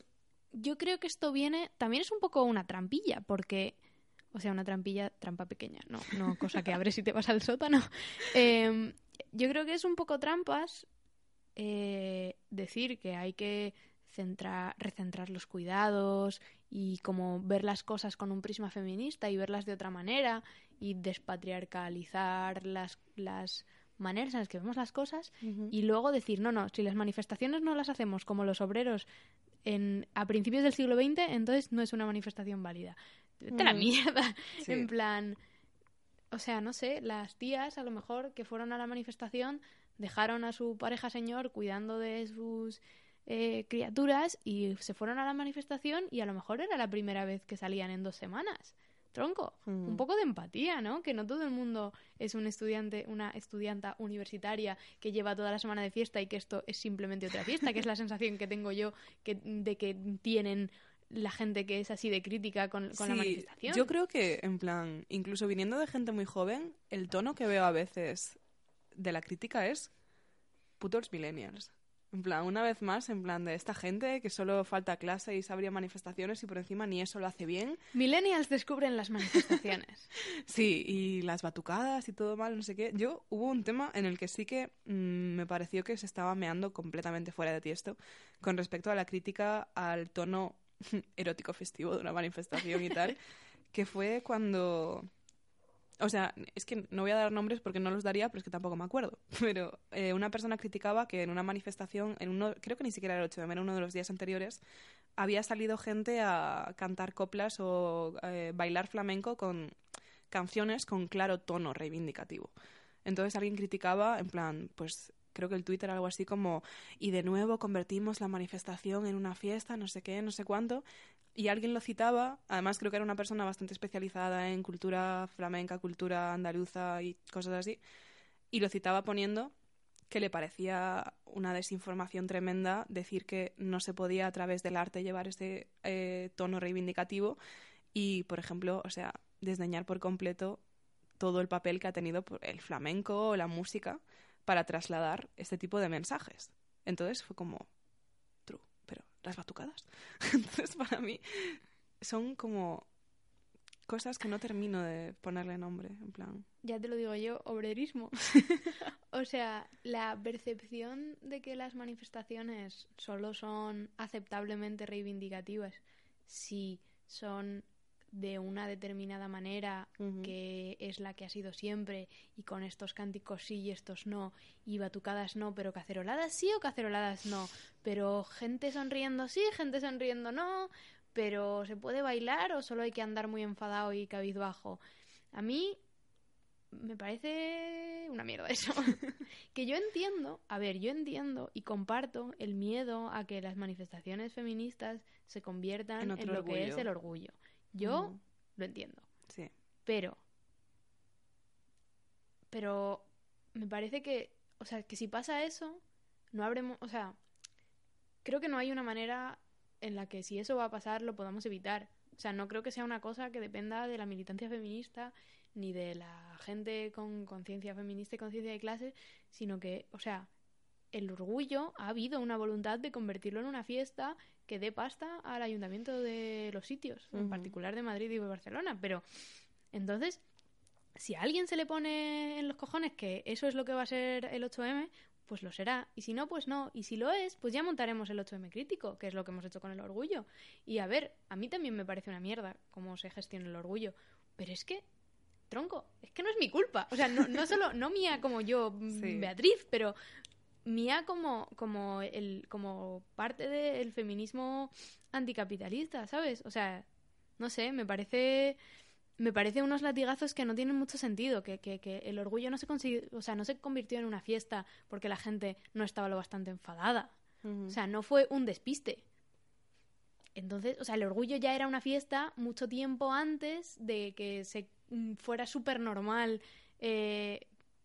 yo creo que esto viene también es un poco una trampilla porque o sea, una trampilla, trampa pequeña, no, no cosa que abres y te vas al sótano. Em, yo creo que es un poco trampas eh, decir que hay que centrar, recentrar los cuidados y como ver las cosas con un prisma feminista y verlas de otra manera y despatriarcalizar las, las maneras en las que vemos las cosas y luego decir, no, no, si las manifestaciones no las hacemos como los obreros en, a principios del siglo XX, entonces no es una manifestación válida. A la mierda. Sí. En plan, o sea, no sé, las tías a lo mejor que fueron a la manifestación dejaron a su pareja señor cuidando de sus eh, criaturas y se fueron a la manifestación y a lo mejor era la primera vez que salían en dos semanas. Tronco, Mm. un poco de empatía, ¿no? Que no todo el mundo es un estudiante, una estudianta universitaria que lleva toda la semana de fiesta y que esto es simplemente otra fiesta, que es la sensación que tengo yo que, de que tienen la gente que es así de crítica con, con la manifestación. Yo creo que, en plan, incluso viniendo de gente muy joven, el tono que veo a veces de la crítica es putos millennials. En plan, una vez más, en plan de esta gente que solo falta clase y sabría manifestaciones y por encima ni eso lo hace bien. Millennials descubren las manifestaciones. Sí, y las batucadas y todo mal, no sé qué. Yo hubo un tema en el que sí que mm, me pareció que se estaba meando completamente fuera de tiesto con respecto a la crítica al tono erótico festivo de una manifestación y tal, que fue cuando... O sea, es que no voy a dar nombres porque no los daría, pero es que tampoco me acuerdo. Pero eh, una persona criticaba que en una manifestación, en uno, creo que ni siquiera era el 8 de enero, uno de los días anteriores, había salido gente a cantar coplas o eh, bailar flamenco con canciones con claro tono reivindicativo. Entonces alguien criticaba, en plan, pues creo que el Twitter algo así como, y de nuevo convertimos la manifestación en una fiesta, no sé qué, no sé cuánto, y alguien lo citaba, además creo que era una persona bastante especializada en cultura flamenca, cultura andaluza y cosas así, y lo citaba poniendo que le parecía una desinformación tremenda decir que no se podía a través del arte llevar ese eh, tono reivindicativo y, por ejemplo, o sea, desdeñar por completo todo el papel que ha tenido el flamenco o la música para trasladar este tipo de mensajes. Entonces fue como, las batucadas. Entonces para mí son como cosas que no termino de ponerle nombre, en plan. Ya te lo digo yo, obrerismo. o sea, la percepción de que las manifestaciones solo son aceptablemente reivindicativas si son de una determinada manera que es la que ha sido siempre y con estos cánticos sí y estos no y batucadas no pero caceroladas sí o caceroladas no pero gente sonriendo sí gente sonriendo no pero se puede bailar o solo hay que andar muy enfadado y cabizbajo a mí me parece una mierda eso. que yo entiendo, a ver, yo entiendo y comparto el miedo a que las manifestaciones feministas se conviertan en, lo que es el orgullo. Yo lo entiendo. Sí. Pero. Pero me parece que. O sea, que si pasa eso, no habremos. O sea, creo que no hay una manera en la que si eso va a pasar lo podamos evitar. O sea, no creo que sea una cosa que dependa de la militancia feminista ni de la gente con conciencia feminista y conciencia de clase, sino que, o sea, el orgullo ha habido una voluntad de convertirlo en una fiesta que dé pasta al ayuntamiento de los sitios, en particular de Madrid y de Barcelona. Pero entonces, si a alguien se le pone en los cojones que eso es lo que va a ser el 8M, pues lo será. Y si no, pues no. Y si lo es, pues ya montaremos el 8M crítico, que es lo que hemos hecho con el orgullo. Y a ver, a mí también me parece una mierda cómo se gestiona el orgullo. Pero es que, tronco, es que no es mi culpa. O sea, no, no solo, no mía como yo, Beatriz, pero mía como, como, el, como parte del feminismo anticapitalista, ¿sabes? O sea, no sé, me parece me parece unos latigazos que no tienen mucho sentido, que, que, que el orgullo no se o sea, no se convirtió en una fiesta porque la gente no estaba lo bastante enfadada. O sea, no fue un despiste. Entonces, o sea, el orgullo ya era una fiesta mucho tiempo antes de que se mm, fuera súper normal eh,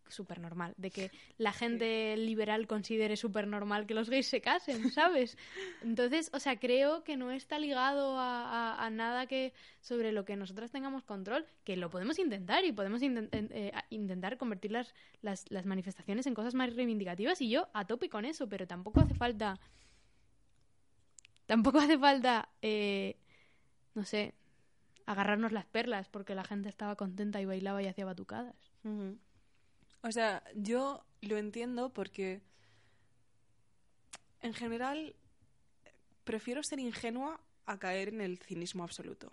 súper normal, de que la gente liberal considere súper normal que los gays se casen, ¿sabes? Entonces, o sea, creo que no está ligado a, nada que sobre lo que nosotras tengamos control, que lo podemos intentar y podemos eh, intentar convertir las, las, manifestaciones en cosas más reivindicativas y yo a tope con eso, pero tampoco hace falta... Tampoco hace falta, eh, no sé, agarrarnos las perlas porque la gente estaba contenta y bailaba y hacía batucadas. O sea, yo lo entiendo porque en general prefiero ser ingenua a caer en el cinismo absoluto.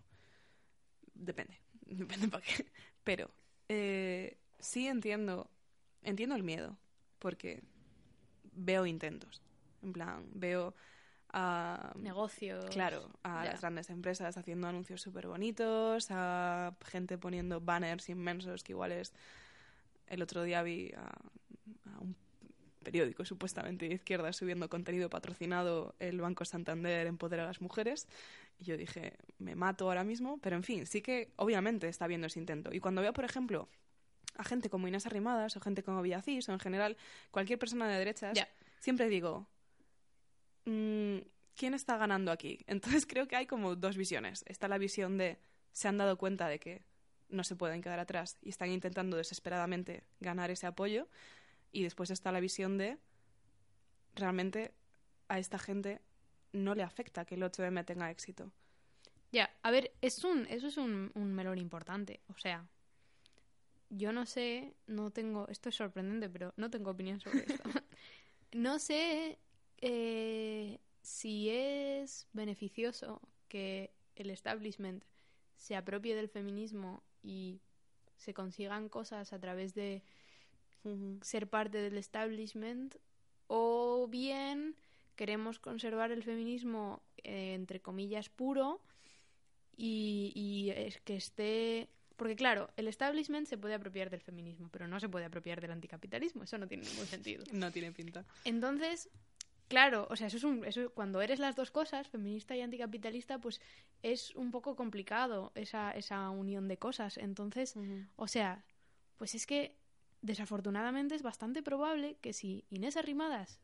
Depende, depende para qué. Pero eh, sí entiendo, entiendo el miedo, porque veo intentos. En plan, veo a... Negocios. Claro, a las grandes empresas haciendo anuncios súper bonitos, a gente poniendo banners inmensos que igual es el otro día vi a, un periódico supuestamente de izquierda subiendo contenido patrocinado el Banco Santander Empodera a las Mujeres. Y yo dije, me mato ahora mismo. Pero en fin, sí que obviamente está viendo ese intento. Y cuando veo, por ejemplo, a gente como Inés Arrimadas o gente como Villacís o en general cualquier persona de derechas, siempre digo, mm, ¿quién está ganando aquí? Entonces creo que hay como dos visiones. Está la visión de se han dado cuenta de que no se pueden quedar atrás y están intentando desesperadamente ganar ese apoyo. Y después está la visión de realmente a esta gente no le afecta que el 8M tenga éxito. Ya, a ver, es un, eso es un, un melón importante. O sea, yo no sé, no tengo, esto es sorprendente, pero no tengo opinión sobre esto. no sé eh, si es beneficioso que el establishment se apropie del feminismo y se consigan cosas a través de ser parte del establishment o bien queremos conservar el feminismo eh, entre comillas puro y, y es que esté porque claro, el establishment se puede apropiar del feminismo, pero no se puede apropiar del anticapitalismo. Eso no tiene ningún sentido. No tiene pinta. Entonces, claro, o sea, eso es un, eso, cuando eres las dos cosas, feminista y anticapitalista, pues es un poco complicado esa, esa unión de cosas. Entonces, o sea, pues es que desafortunadamente es bastante probable que si Inés Arrimadas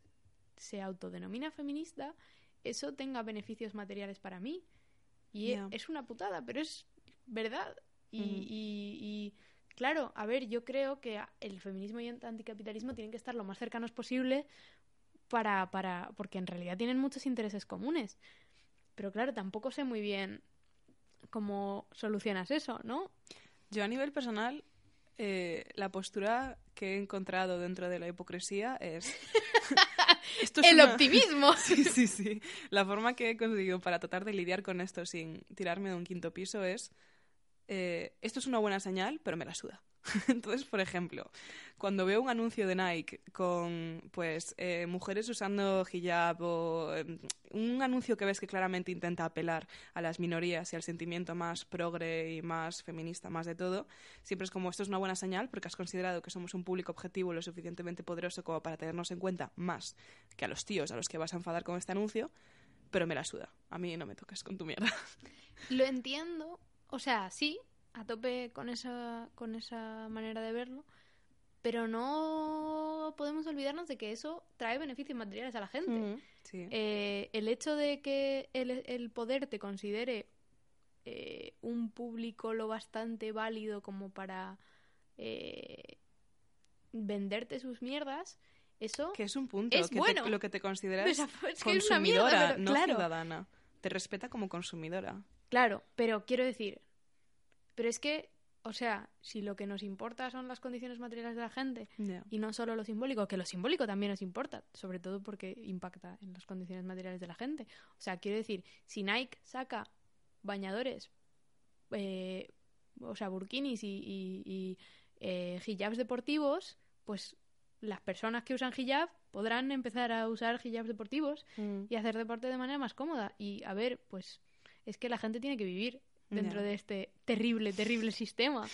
se autodenomina feminista, eso tenga beneficios materiales para mí. Y es una putada, pero es verdad. Y, claro, a ver, yo creo que el feminismo y el anticapitalismo tienen que estar lo más cercanos posible para, para, porque en realidad tienen muchos intereses comunes. Pero claro, tampoco sé muy bien cómo solucionas eso, ¿no? Yo a nivel personal, eh, la postura que he encontrado dentro de la hipocresía es... el optimismo. Sí, sí, sí. La forma que he conseguido para tratar de lidiar con esto sin tirarme de un quinto piso es eh, esto es una buena señal, pero me la suda. Entonces, por ejemplo, cuando veo un anuncio de Nike con pues eh, mujeres usando hijab o em, un anuncio que ves que claramente intenta apelar a las minorías y al sentimiento más progre y más feminista, más de todo, siempre es como esto es una buena señal porque has considerado que somos un público objetivo lo suficientemente poderoso como para tenernos en cuenta más que a los tíos a los que vas a enfadar con este anuncio, pero me la suda. A mí no me toques con tu mierda. Lo entiendo, o sea, sí, a tope con esa, con esa manera de verlo, pero no podemos olvidarnos de que eso trae beneficios materiales a la gente. Eh, el hecho de que el, poder te considere eh, un público lo bastante válido como para eh, venderte sus mierdas, eso que es un punto es que bueno. lo que te consideras consumidora, no ciudadana. Te respeta como consumidora. Claro, pero quiero decir, pero es que, o sea, si lo que nos importa son las condiciones materiales de la gente y no solo lo simbólico, que lo simbólico también nos importa, sobre todo porque impacta en las condiciones materiales de la gente. O sea, quiero decir, si Nike saca bañadores, eh, o sea, burkinis y, eh, hijabs deportivos, pues las personas que usan hijab podrán empezar a usar hijabs deportivos mm. y hacer deporte de manera más cómoda. Y a ver, pues es que la gente tiene que vivir dentro de este terrible, terrible sistema.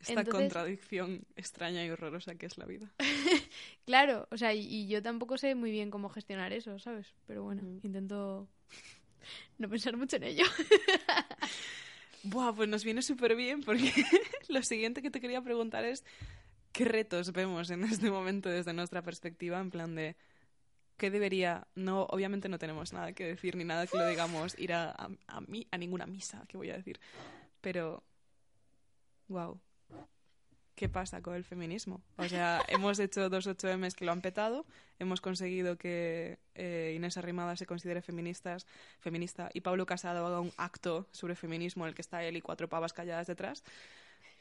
Esta contradicción extraña y horrorosa que es la vida. claro, o sea, y, yo tampoco sé muy bien cómo gestionar eso, ¿sabes? Pero bueno, intento no pensar mucho en ello. Buah, pues nos viene súper bien porque lo siguiente que te quería preguntar es qué retos vemos en este momento desde nuestra perspectiva, en plan de ¿Qué debería? No, obviamente no tenemos nada que decir ni nada que lo digamos ir a, a, a ninguna misa, que voy a decir. Pero, wow, ¿qué pasa con el feminismo? O sea, hemos hecho dos 8Ms que lo han petado, hemos conseguido que eh, Inés Arrimada se considere feministas, feminista y Pablo Casado haga un acto sobre feminismo en el que está él y cuatro pavas calladas detrás.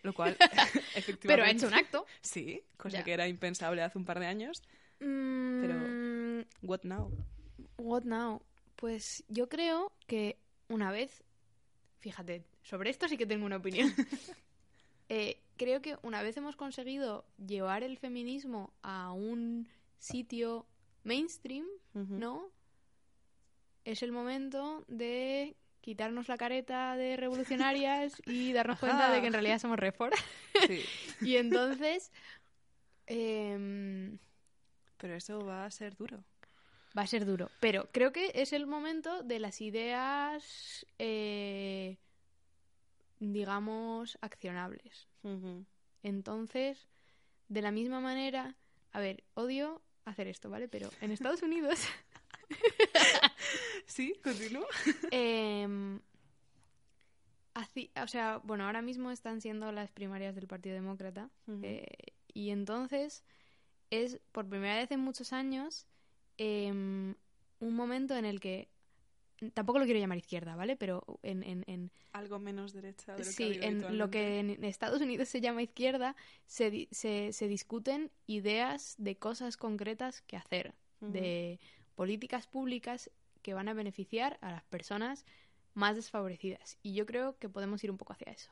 Lo cual, efectivamente. Pero ha hecho un acto. Sí, cosa que era impensable hace un par de años. Pero, mm, ¿what now? What now? Pues yo creo que una vez, fíjate, sobre esto sí que tengo una opinión. Eh, creo que una vez hemos conseguido llevar el feminismo a un sitio mainstream, ¿no? Es el momento de quitarnos la careta de revolucionarias y darnos cuenta de que en realidad somos refor. Sí. y entonces, eh, pero eso va a ser duro. Va a ser duro. Pero creo que es el momento de las ideas, eh, digamos, accionables. Entonces, de la misma manera, a ver, odio hacer esto, ¿vale? Pero en Estados Unidos... sí, continúo. Em, o sea, bueno, ahora mismo están siendo las primarias del Partido Demócrata. Eh, y entonces es por primera vez en muchos años em, un momento en el que tampoco lo quiero llamar izquierda, ¿vale? Pero en... en, Algo menos derecha. sí, en lo que en Estados Unidos se llama izquierda, se, se, se discuten ideas de cosas concretas que hacer, de políticas públicas que van a beneficiar a las personas más desfavorecidas. Y yo creo que podemos ir un poco hacia eso.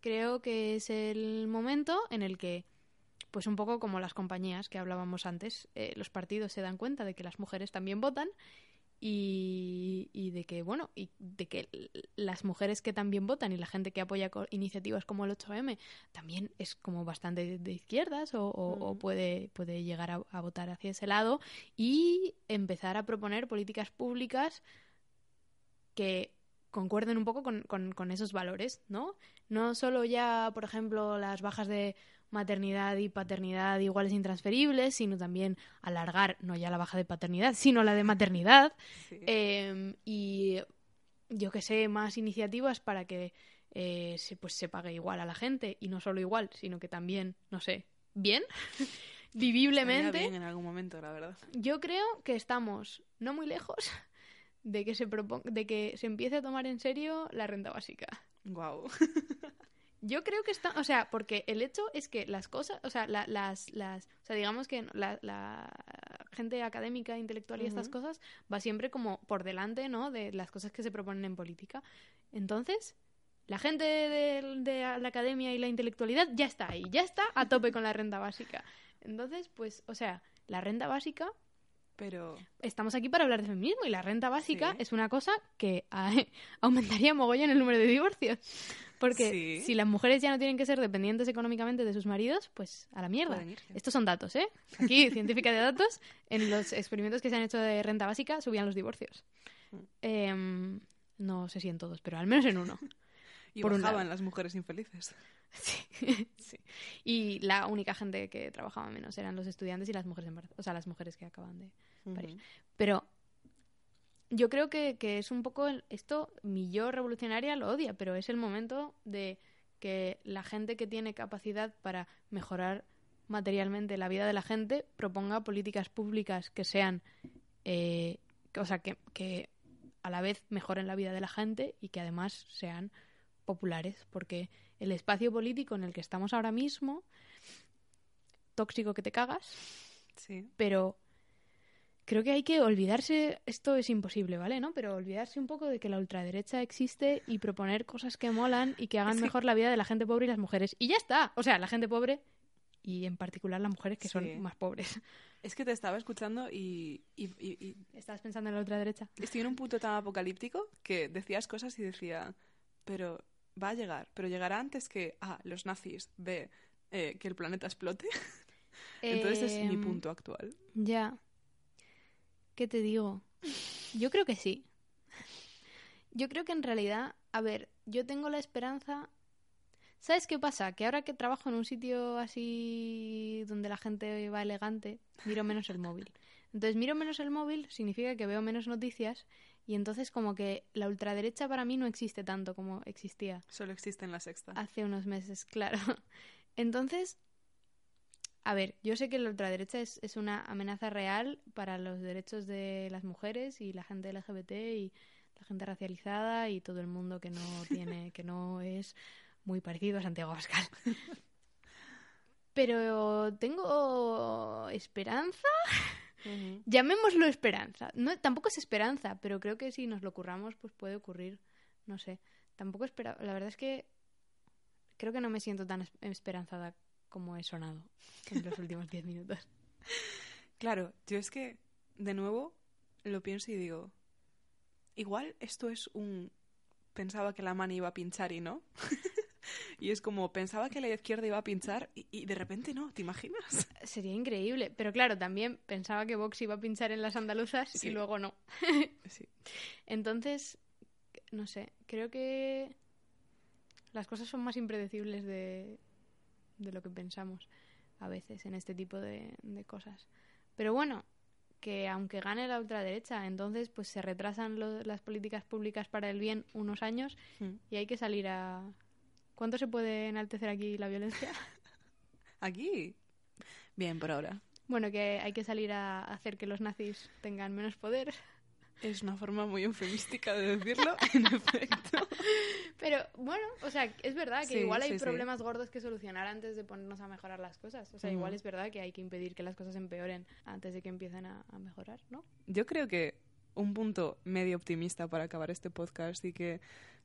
Creo que es el momento en el que, pues un poco como las compañías que hablábamos antes, eh, los partidos se dan cuenta de que las mujeres también votan y, y, de que, bueno, y de que las mujeres que también votan y la gente que apoya iniciativas como el 8M también es como bastante de, izquierdas o, o, Mm. puede, puede llegar a, a votar hacia ese lado y empezar a proponer políticas públicas que concuerden un poco con, con, con esos valores, ¿no? No solo ya, por ejemplo, las bajas de maternidad y paternidad iguales e intransferibles, sino también alargar, no ya la baja de paternidad, sino la de maternidad. Sí. Eh, y yo que sé, más iniciativas para que eh, se, pues se pague igual a la gente. Y no solo igual, sino que también, no sé, bien, viviblemente. bien en algún momento, la verdad. Yo creo que estamos no muy lejos de que se de que se empiece a tomar en serio la renta básica. Wow. Yo creo que está, o sea, porque el hecho es que las cosas, o sea, la- las, las, o sea, digamos que la, la gente académica, intelectual y estas cosas va siempre como por delante, ¿no? De las cosas que se proponen en política. Entonces, la gente de, de la academia y la intelectualidad ya está ahí, ya está a tope con la renta básica. Entonces, pues, o sea, la renta básica Pero estamos aquí para hablar de feminismo y la renta básica Sí. es una cosa que aumentaría mogollón el número de divorcios. Porque Sí. si las mujeres ya no tienen que ser dependientes económicamente de sus maridos, pues a la mierda. Estos son datos, ¿eh? Aquí, científica de datos, en los experimentos que se han hecho de renta básica subían los divorcios. Mm. Em, no sé si en todos, pero al menos en uno. Y por bajaban las mujeres infelices. Sí, sí. Y la única gente que trabajaba menos eran los estudiantes y las mujeres embarazadas, o sea, las mujeres que acaban de, París. Pero yo creo que, que es un poco el- esto, mi yo revolucionaria lo odia, pero es el momento de que la gente que tiene capacidad para mejorar materialmente la vida de la gente proponga políticas públicas que sean, eh, que- o sea, que, que a la vez mejoren la vida de la gente y que además sean populares, porque el espacio político en el que estamos ahora mismo, tóxico que te cagas, Sí. pero creo que hay que olvidarse, esto es imposible, ¿vale? ¿No? Pero olvidarse un poco de que la ultraderecha existe y proponer cosas que molan y que hagan Es que- mejor la vida de la gente pobre y las mujeres. Y ya está. O sea, la gente pobre y en particular las mujeres que Sí. son más pobres. Es que te estaba escuchando y, y- y- y ¿Estás pensando en la ultraderecha? estoy en un punto tan apocalíptico que decías cosas y decía, pero va a llegar, pero llegará antes que A, los nazis, B, eh, que el planeta explote. Entonces es mi Em, punto actual. Ya. ¿Qué te digo? Yo creo que sí. Yo creo que en realidad, a ver, yo tengo la esperanza. ¿Sabes qué pasa? Que ahora que trabajo en un sitio así donde la gente va elegante, miro menos el móvil. Entonces, miro menos el móvil significa que veo menos noticias y entonces como que la ultraderecha para mí no existe tanto como existía Solo existe en la sexta. hace unos meses, claro. Entonces, a ver, yo sé que la ultraderecha es, es una amenaza real para los derechos de las mujeres y la gente LGBT y la gente racializada y todo el mundo que no tiene, que no es muy parecido a Santiago Pascal. Pero tengo esperanza. Llamémoslo esperanza. No, tampoco es esperanza, pero creo que si nos lo curramos, pues puede ocurrir. No sé. Tampoco espera. La verdad es que creo que no me siento tan es- esperanzada como he sonado en los últimos diez minutos. Claro, yo es que, de nuevo, lo pienso y digo, igual esto es un... Pensaba que la mano iba a pinchar y no. y es como, pensaba que la izquierda iba a pinchar y, y de repente no, ¿te imaginas? Sería increíble. Pero claro, también pensaba que Vox iba a pinchar en las andaluzas Sí. y luego no. Sí. Entonces, no sé, creo que las cosas son más impredecibles de, de lo que pensamos a veces en este tipo de, de cosas. Pero bueno, que aunque gane la ultraderecha, entonces pues se retrasan lo- las políticas públicas para el bien unos años Mm. y hay que salir a... ¿Cuánto se puede enaltecer aquí la violencia? Aquí. Bien, por ahora. bueno, que hay que salir a hacer que los nazis tengan menos poder. Es una forma muy eufemística de decirlo, en efecto. Pero bueno, o sea, es verdad que Sí, igual hay sí, sí. problemas gordos que solucionar antes de ponernos a mejorar las cosas. O sea, igual es verdad que hay que impedir que las cosas empeoren antes de que empiecen a, a mejorar, ¿no? Yo creo que un punto medio optimista para acabar este podcast y que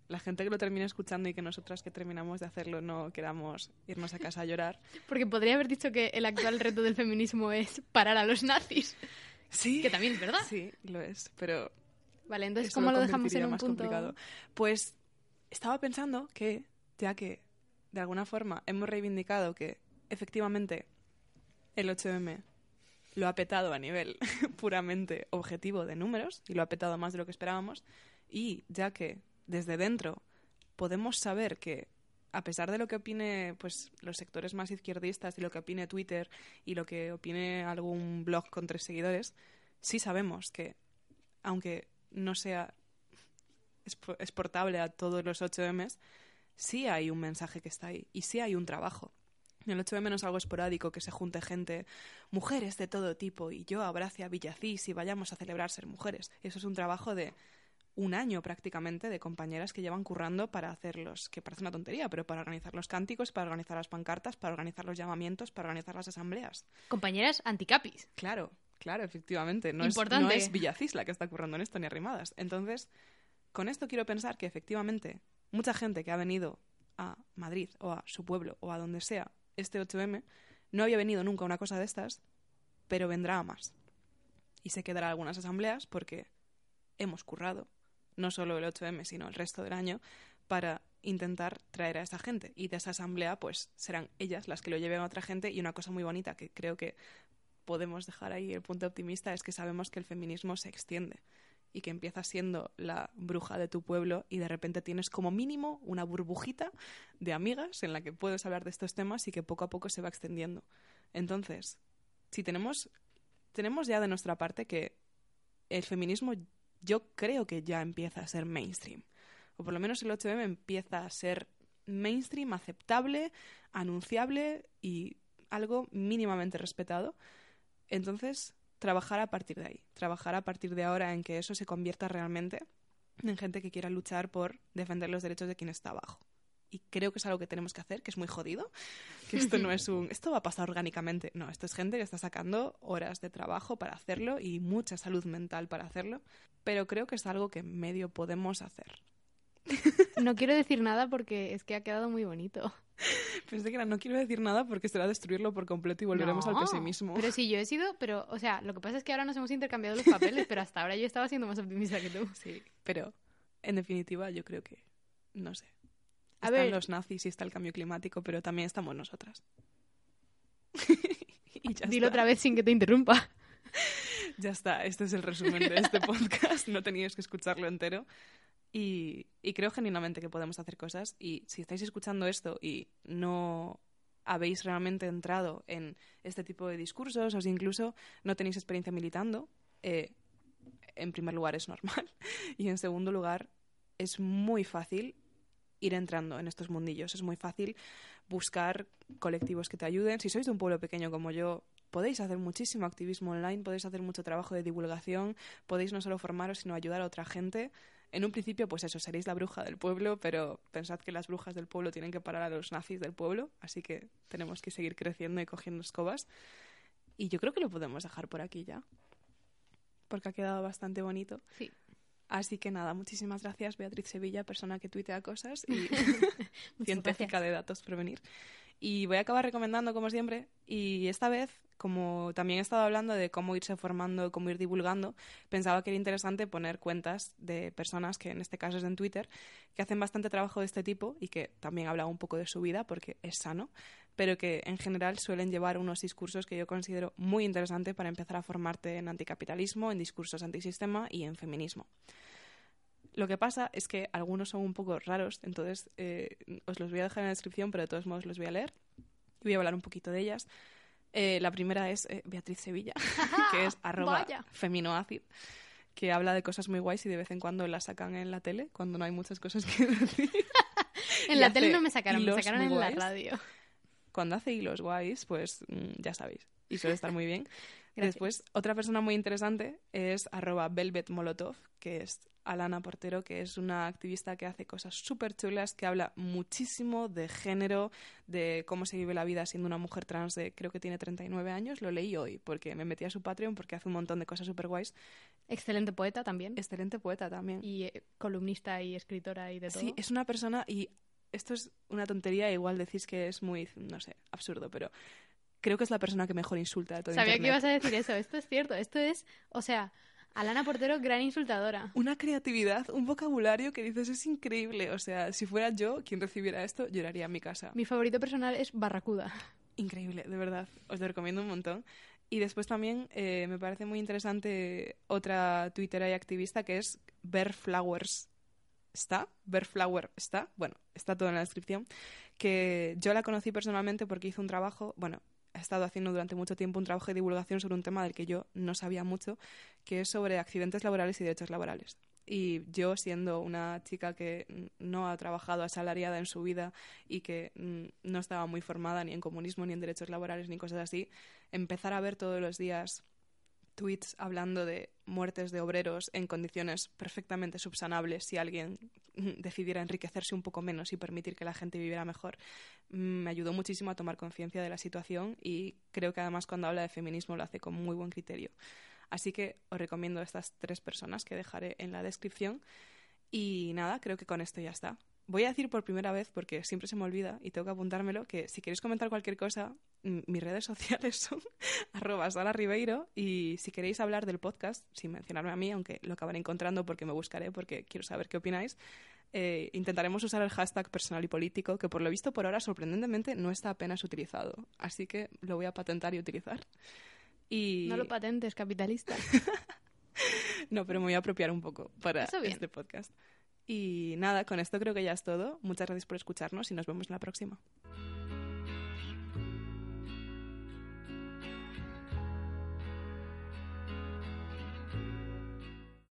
la gente que lo termine escuchando y que nosotras que terminamos de hacerlo no queramos irnos a casa a llorar. Porque podría haber dicho que el actual reto del feminismo es parar a los nazis. Sí. Que también es verdad. Sí, lo es, pero... Vale, entonces, ¿cómo lo, dejamos en un punto? complicado. Pues estaba pensando que, ya que de alguna forma hemos reivindicado que efectivamente el 8M lo ha petado a nivel puramente objetivo de números y lo ha petado más de lo que esperábamos, y ya que desde dentro podemos saber que a pesar de lo que opine pues los sectores más izquierdistas y lo que opine Twitter y lo que opine algún blog con tres seguidores, sí sabemos que aunque no sea expo- exportable a todos los 8Ms, sí hay un mensaje que está ahí y sí hay un trabajo. El 8M no es algo esporádico que se junte gente, mujeres de todo tipo, y yo abrace a Villacís y vayamos a celebrar ser mujeres. Eso es un trabajo de un año prácticamente de compañeras que llevan currando para hacerlos, que parece una tontería, pero para organizar los cánticos, para organizar las pancartas, para organizar los llamamientos, para organizar las asambleas. Compañeras anticapis. Claro, claro, efectivamente. No es, no es Villacís la que está currando en esto, ni arrimadas. Entonces, con esto quiero pensar que efectivamente mucha gente que ha venido a Madrid o a su pueblo o a donde sea este 8M no había venido nunca a una cosa de estas, pero vendrá a más. Y se quedará algunas asambleas porque hemos currado, no solo el 8M, sino el resto del año, para intentar traer a esa gente. Y de esa asamblea, pues serán ellas las que lo lleven a otra gente. Y una cosa muy bonita que creo que podemos dejar ahí el punto optimista es que sabemos que el feminismo se extiende y que empiezas siendo la bruja de tu pueblo y de repente tienes como mínimo una burbujita de amigas en la que puedes hablar de estos temas y que poco a poco se va extendiendo. Entonces, si tenemos tenemos ya de nuestra parte que el feminismo yo creo que ya empieza a ser mainstream. O por lo menos el 8M empieza a ser mainstream, aceptable, anunciable y algo mínimamente respetado. Entonces, trabajar a partir de ahí, trabajar a partir de ahora en que eso se convierta realmente en gente que quiera luchar por defender los derechos de quien está abajo. Y creo que es algo que tenemos que hacer, que es muy jodido, que esto no es un... Esto va a pasar orgánicamente. No, esto es gente que está sacando horas de trabajo para hacerlo y mucha salud mental para hacerlo, pero creo que es algo que medio podemos hacer. No quiero decir nada porque es que ha quedado muy bonito. Pensé que era, no quiero decir nada porque será destruirlo por completo y volveremos al pesimismo. Pero sí, yo he sido, pero, o sea, lo que pasa es que ahora nos hemos intercambiado los papeles, pero hasta ahora yo estaba siendo más optimista que tú. Sí, pero en definitiva yo creo que, no sé. A Están ver. los nazis y está el cambio climático, pero también estamos nosotras. y ya Dilo está. otra vez sin que te interrumpa. Ya está, este es el resumen de este podcast. No teníais que escucharlo entero. Y, y creo genuinamente que podemos hacer cosas. Y si estáis escuchando esto y no habéis realmente entrado en este tipo de discursos o si incluso no tenéis experiencia militando, eh, en primer lugar es normal. Y en segundo lugar, es muy fácil ir entrando en estos mundillos. Es muy fácil buscar colectivos que te ayuden. Si sois de un pueblo pequeño como yo, podéis hacer muchísimo activismo online, podéis hacer mucho trabajo de divulgación, podéis no solo formaros, sino ayudar a otra gente. En un principio, pues eso, seréis la bruja del pueblo, pero pensad que las brujas del pueblo tienen que parar a los nazis del pueblo, así que tenemos que seguir creciendo y cogiendo escobas. Y yo creo que lo podemos dejar por aquí ya, porque ha quedado bastante bonito. Sí. Así que nada, muchísimas gracias Beatriz Sevilla, persona que tuitea cosas y científica de datos por venir. Y voy a acabar recomendando, como siempre, y esta vez, como también he estado hablando de cómo irse formando, cómo ir divulgando, pensaba que era interesante poner cuentas de personas que en este caso es en Twitter, que hacen bastante trabajo de este tipo y que también hablan un poco de su vida porque es sano, pero que en general suelen llevar unos discursos que yo considero muy interesantes para empezar a formarte en anticapitalismo, en discursos antisistema y en feminismo. Lo que pasa es que algunos son un poco raros, entonces eh, os los voy a dejar en la descripción, pero de todos modos los voy a leer y voy a hablar un poquito de ellas. Eh, la primera es eh, Beatriz Sevilla, que es arroba feminoacid, que habla de cosas muy guays y de vez en cuando las sacan en la tele, cuando no hay muchas cosas que decir. En Y la tele no me sacaron, me sacaron en la guays. radio. Cuando hace hilos guays, pues mm, ya sabéis, y suele estar muy bien. Gracias. Después, otra persona muy interesante es arroba Velvet Molotov, que es Alana Portero, que es una activista que hace cosas súper chulas, que habla muchísimo de género, de cómo se vive la vida siendo una mujer trans de creo que tiene 39 años. Lo leí hoy porque me metí a su Patreon porque hace un montón de cosas súper guays. Excelente poeta también. Excelente poeta también. Y eh, columnista y escritora y de todo. Sí, es una persona y esto es una tontería, igual decís que es muy, no sé, absurdo, pero creo que es la persona que mejor insulta de todo Sabía Internet. que ibas a decir eso. Esto es cierto. Esto es, o sea, Alana Portero, gran insultadora. Una creatividad, un vocabulario que dices es increíble. O sea, si fuera yo quien recibiera esto, lloraría en mi casa. Mi favorito personal es Barracuda. Increíble, de verdad. Os lo recomiendo un montón. Y después también eh, me parece muy interesante otra tuitera y activista que es Bear Flowers. ¿Está? Bear Flower está. Bueno, está todo en la descripción. Que yo la conocí personalmente porque hizo un trabajo, bueno, he estado haciendo durante mucho tiempo un trabajo de divulgación sobre un tema del que yo no sabía mucho, que es sobre accidentes laborales y derechos laborales. Y yo, siendo una chica que no ha trabajado asalariada en su vida y que mm, no estaba muy formada ni en comunismo, ni en derechos laborales, ni cosas así, empezar a ver todos los días tweets hablando de muertes de obreros en condiciones perfectamente subsanables si alguien decidiera enriquecerse un poco menos y permitir que la gente viviera mejor, me ayudó muchísimo a tomar conciencia de la situación y creo que además cuando habla de feminismo lo hace con muy buen criterio. Así que os recomiendo a estas tres personas que dejaré en la descripción. Y nada, creo que con esto ya está. Voy a decir por primera vez, porque siempre se me olvida y tengo que apuntármelo, que si queréis comentar cualquier cosa, mis redes sociales son arroba Sara Ribeiro y si queréis hablar del podcast, sin mencionarme a mí, aunque lo acabaré encontrando porque me buscaré, porque quiero saber qué opináis, eh, intentaremos usar el hashtag personal y político, que por lo visto por ahora sorprendentemente no está apenas utilizado. Así que lo voy a patentar y utilizar. Y... No lo patentes, capitalista. no, pero me voy a apropiar un poco para este podcast. Y nada, con esto creo que ya es todo. Muchas gracias por escucharnos y nos vemos en la próxima.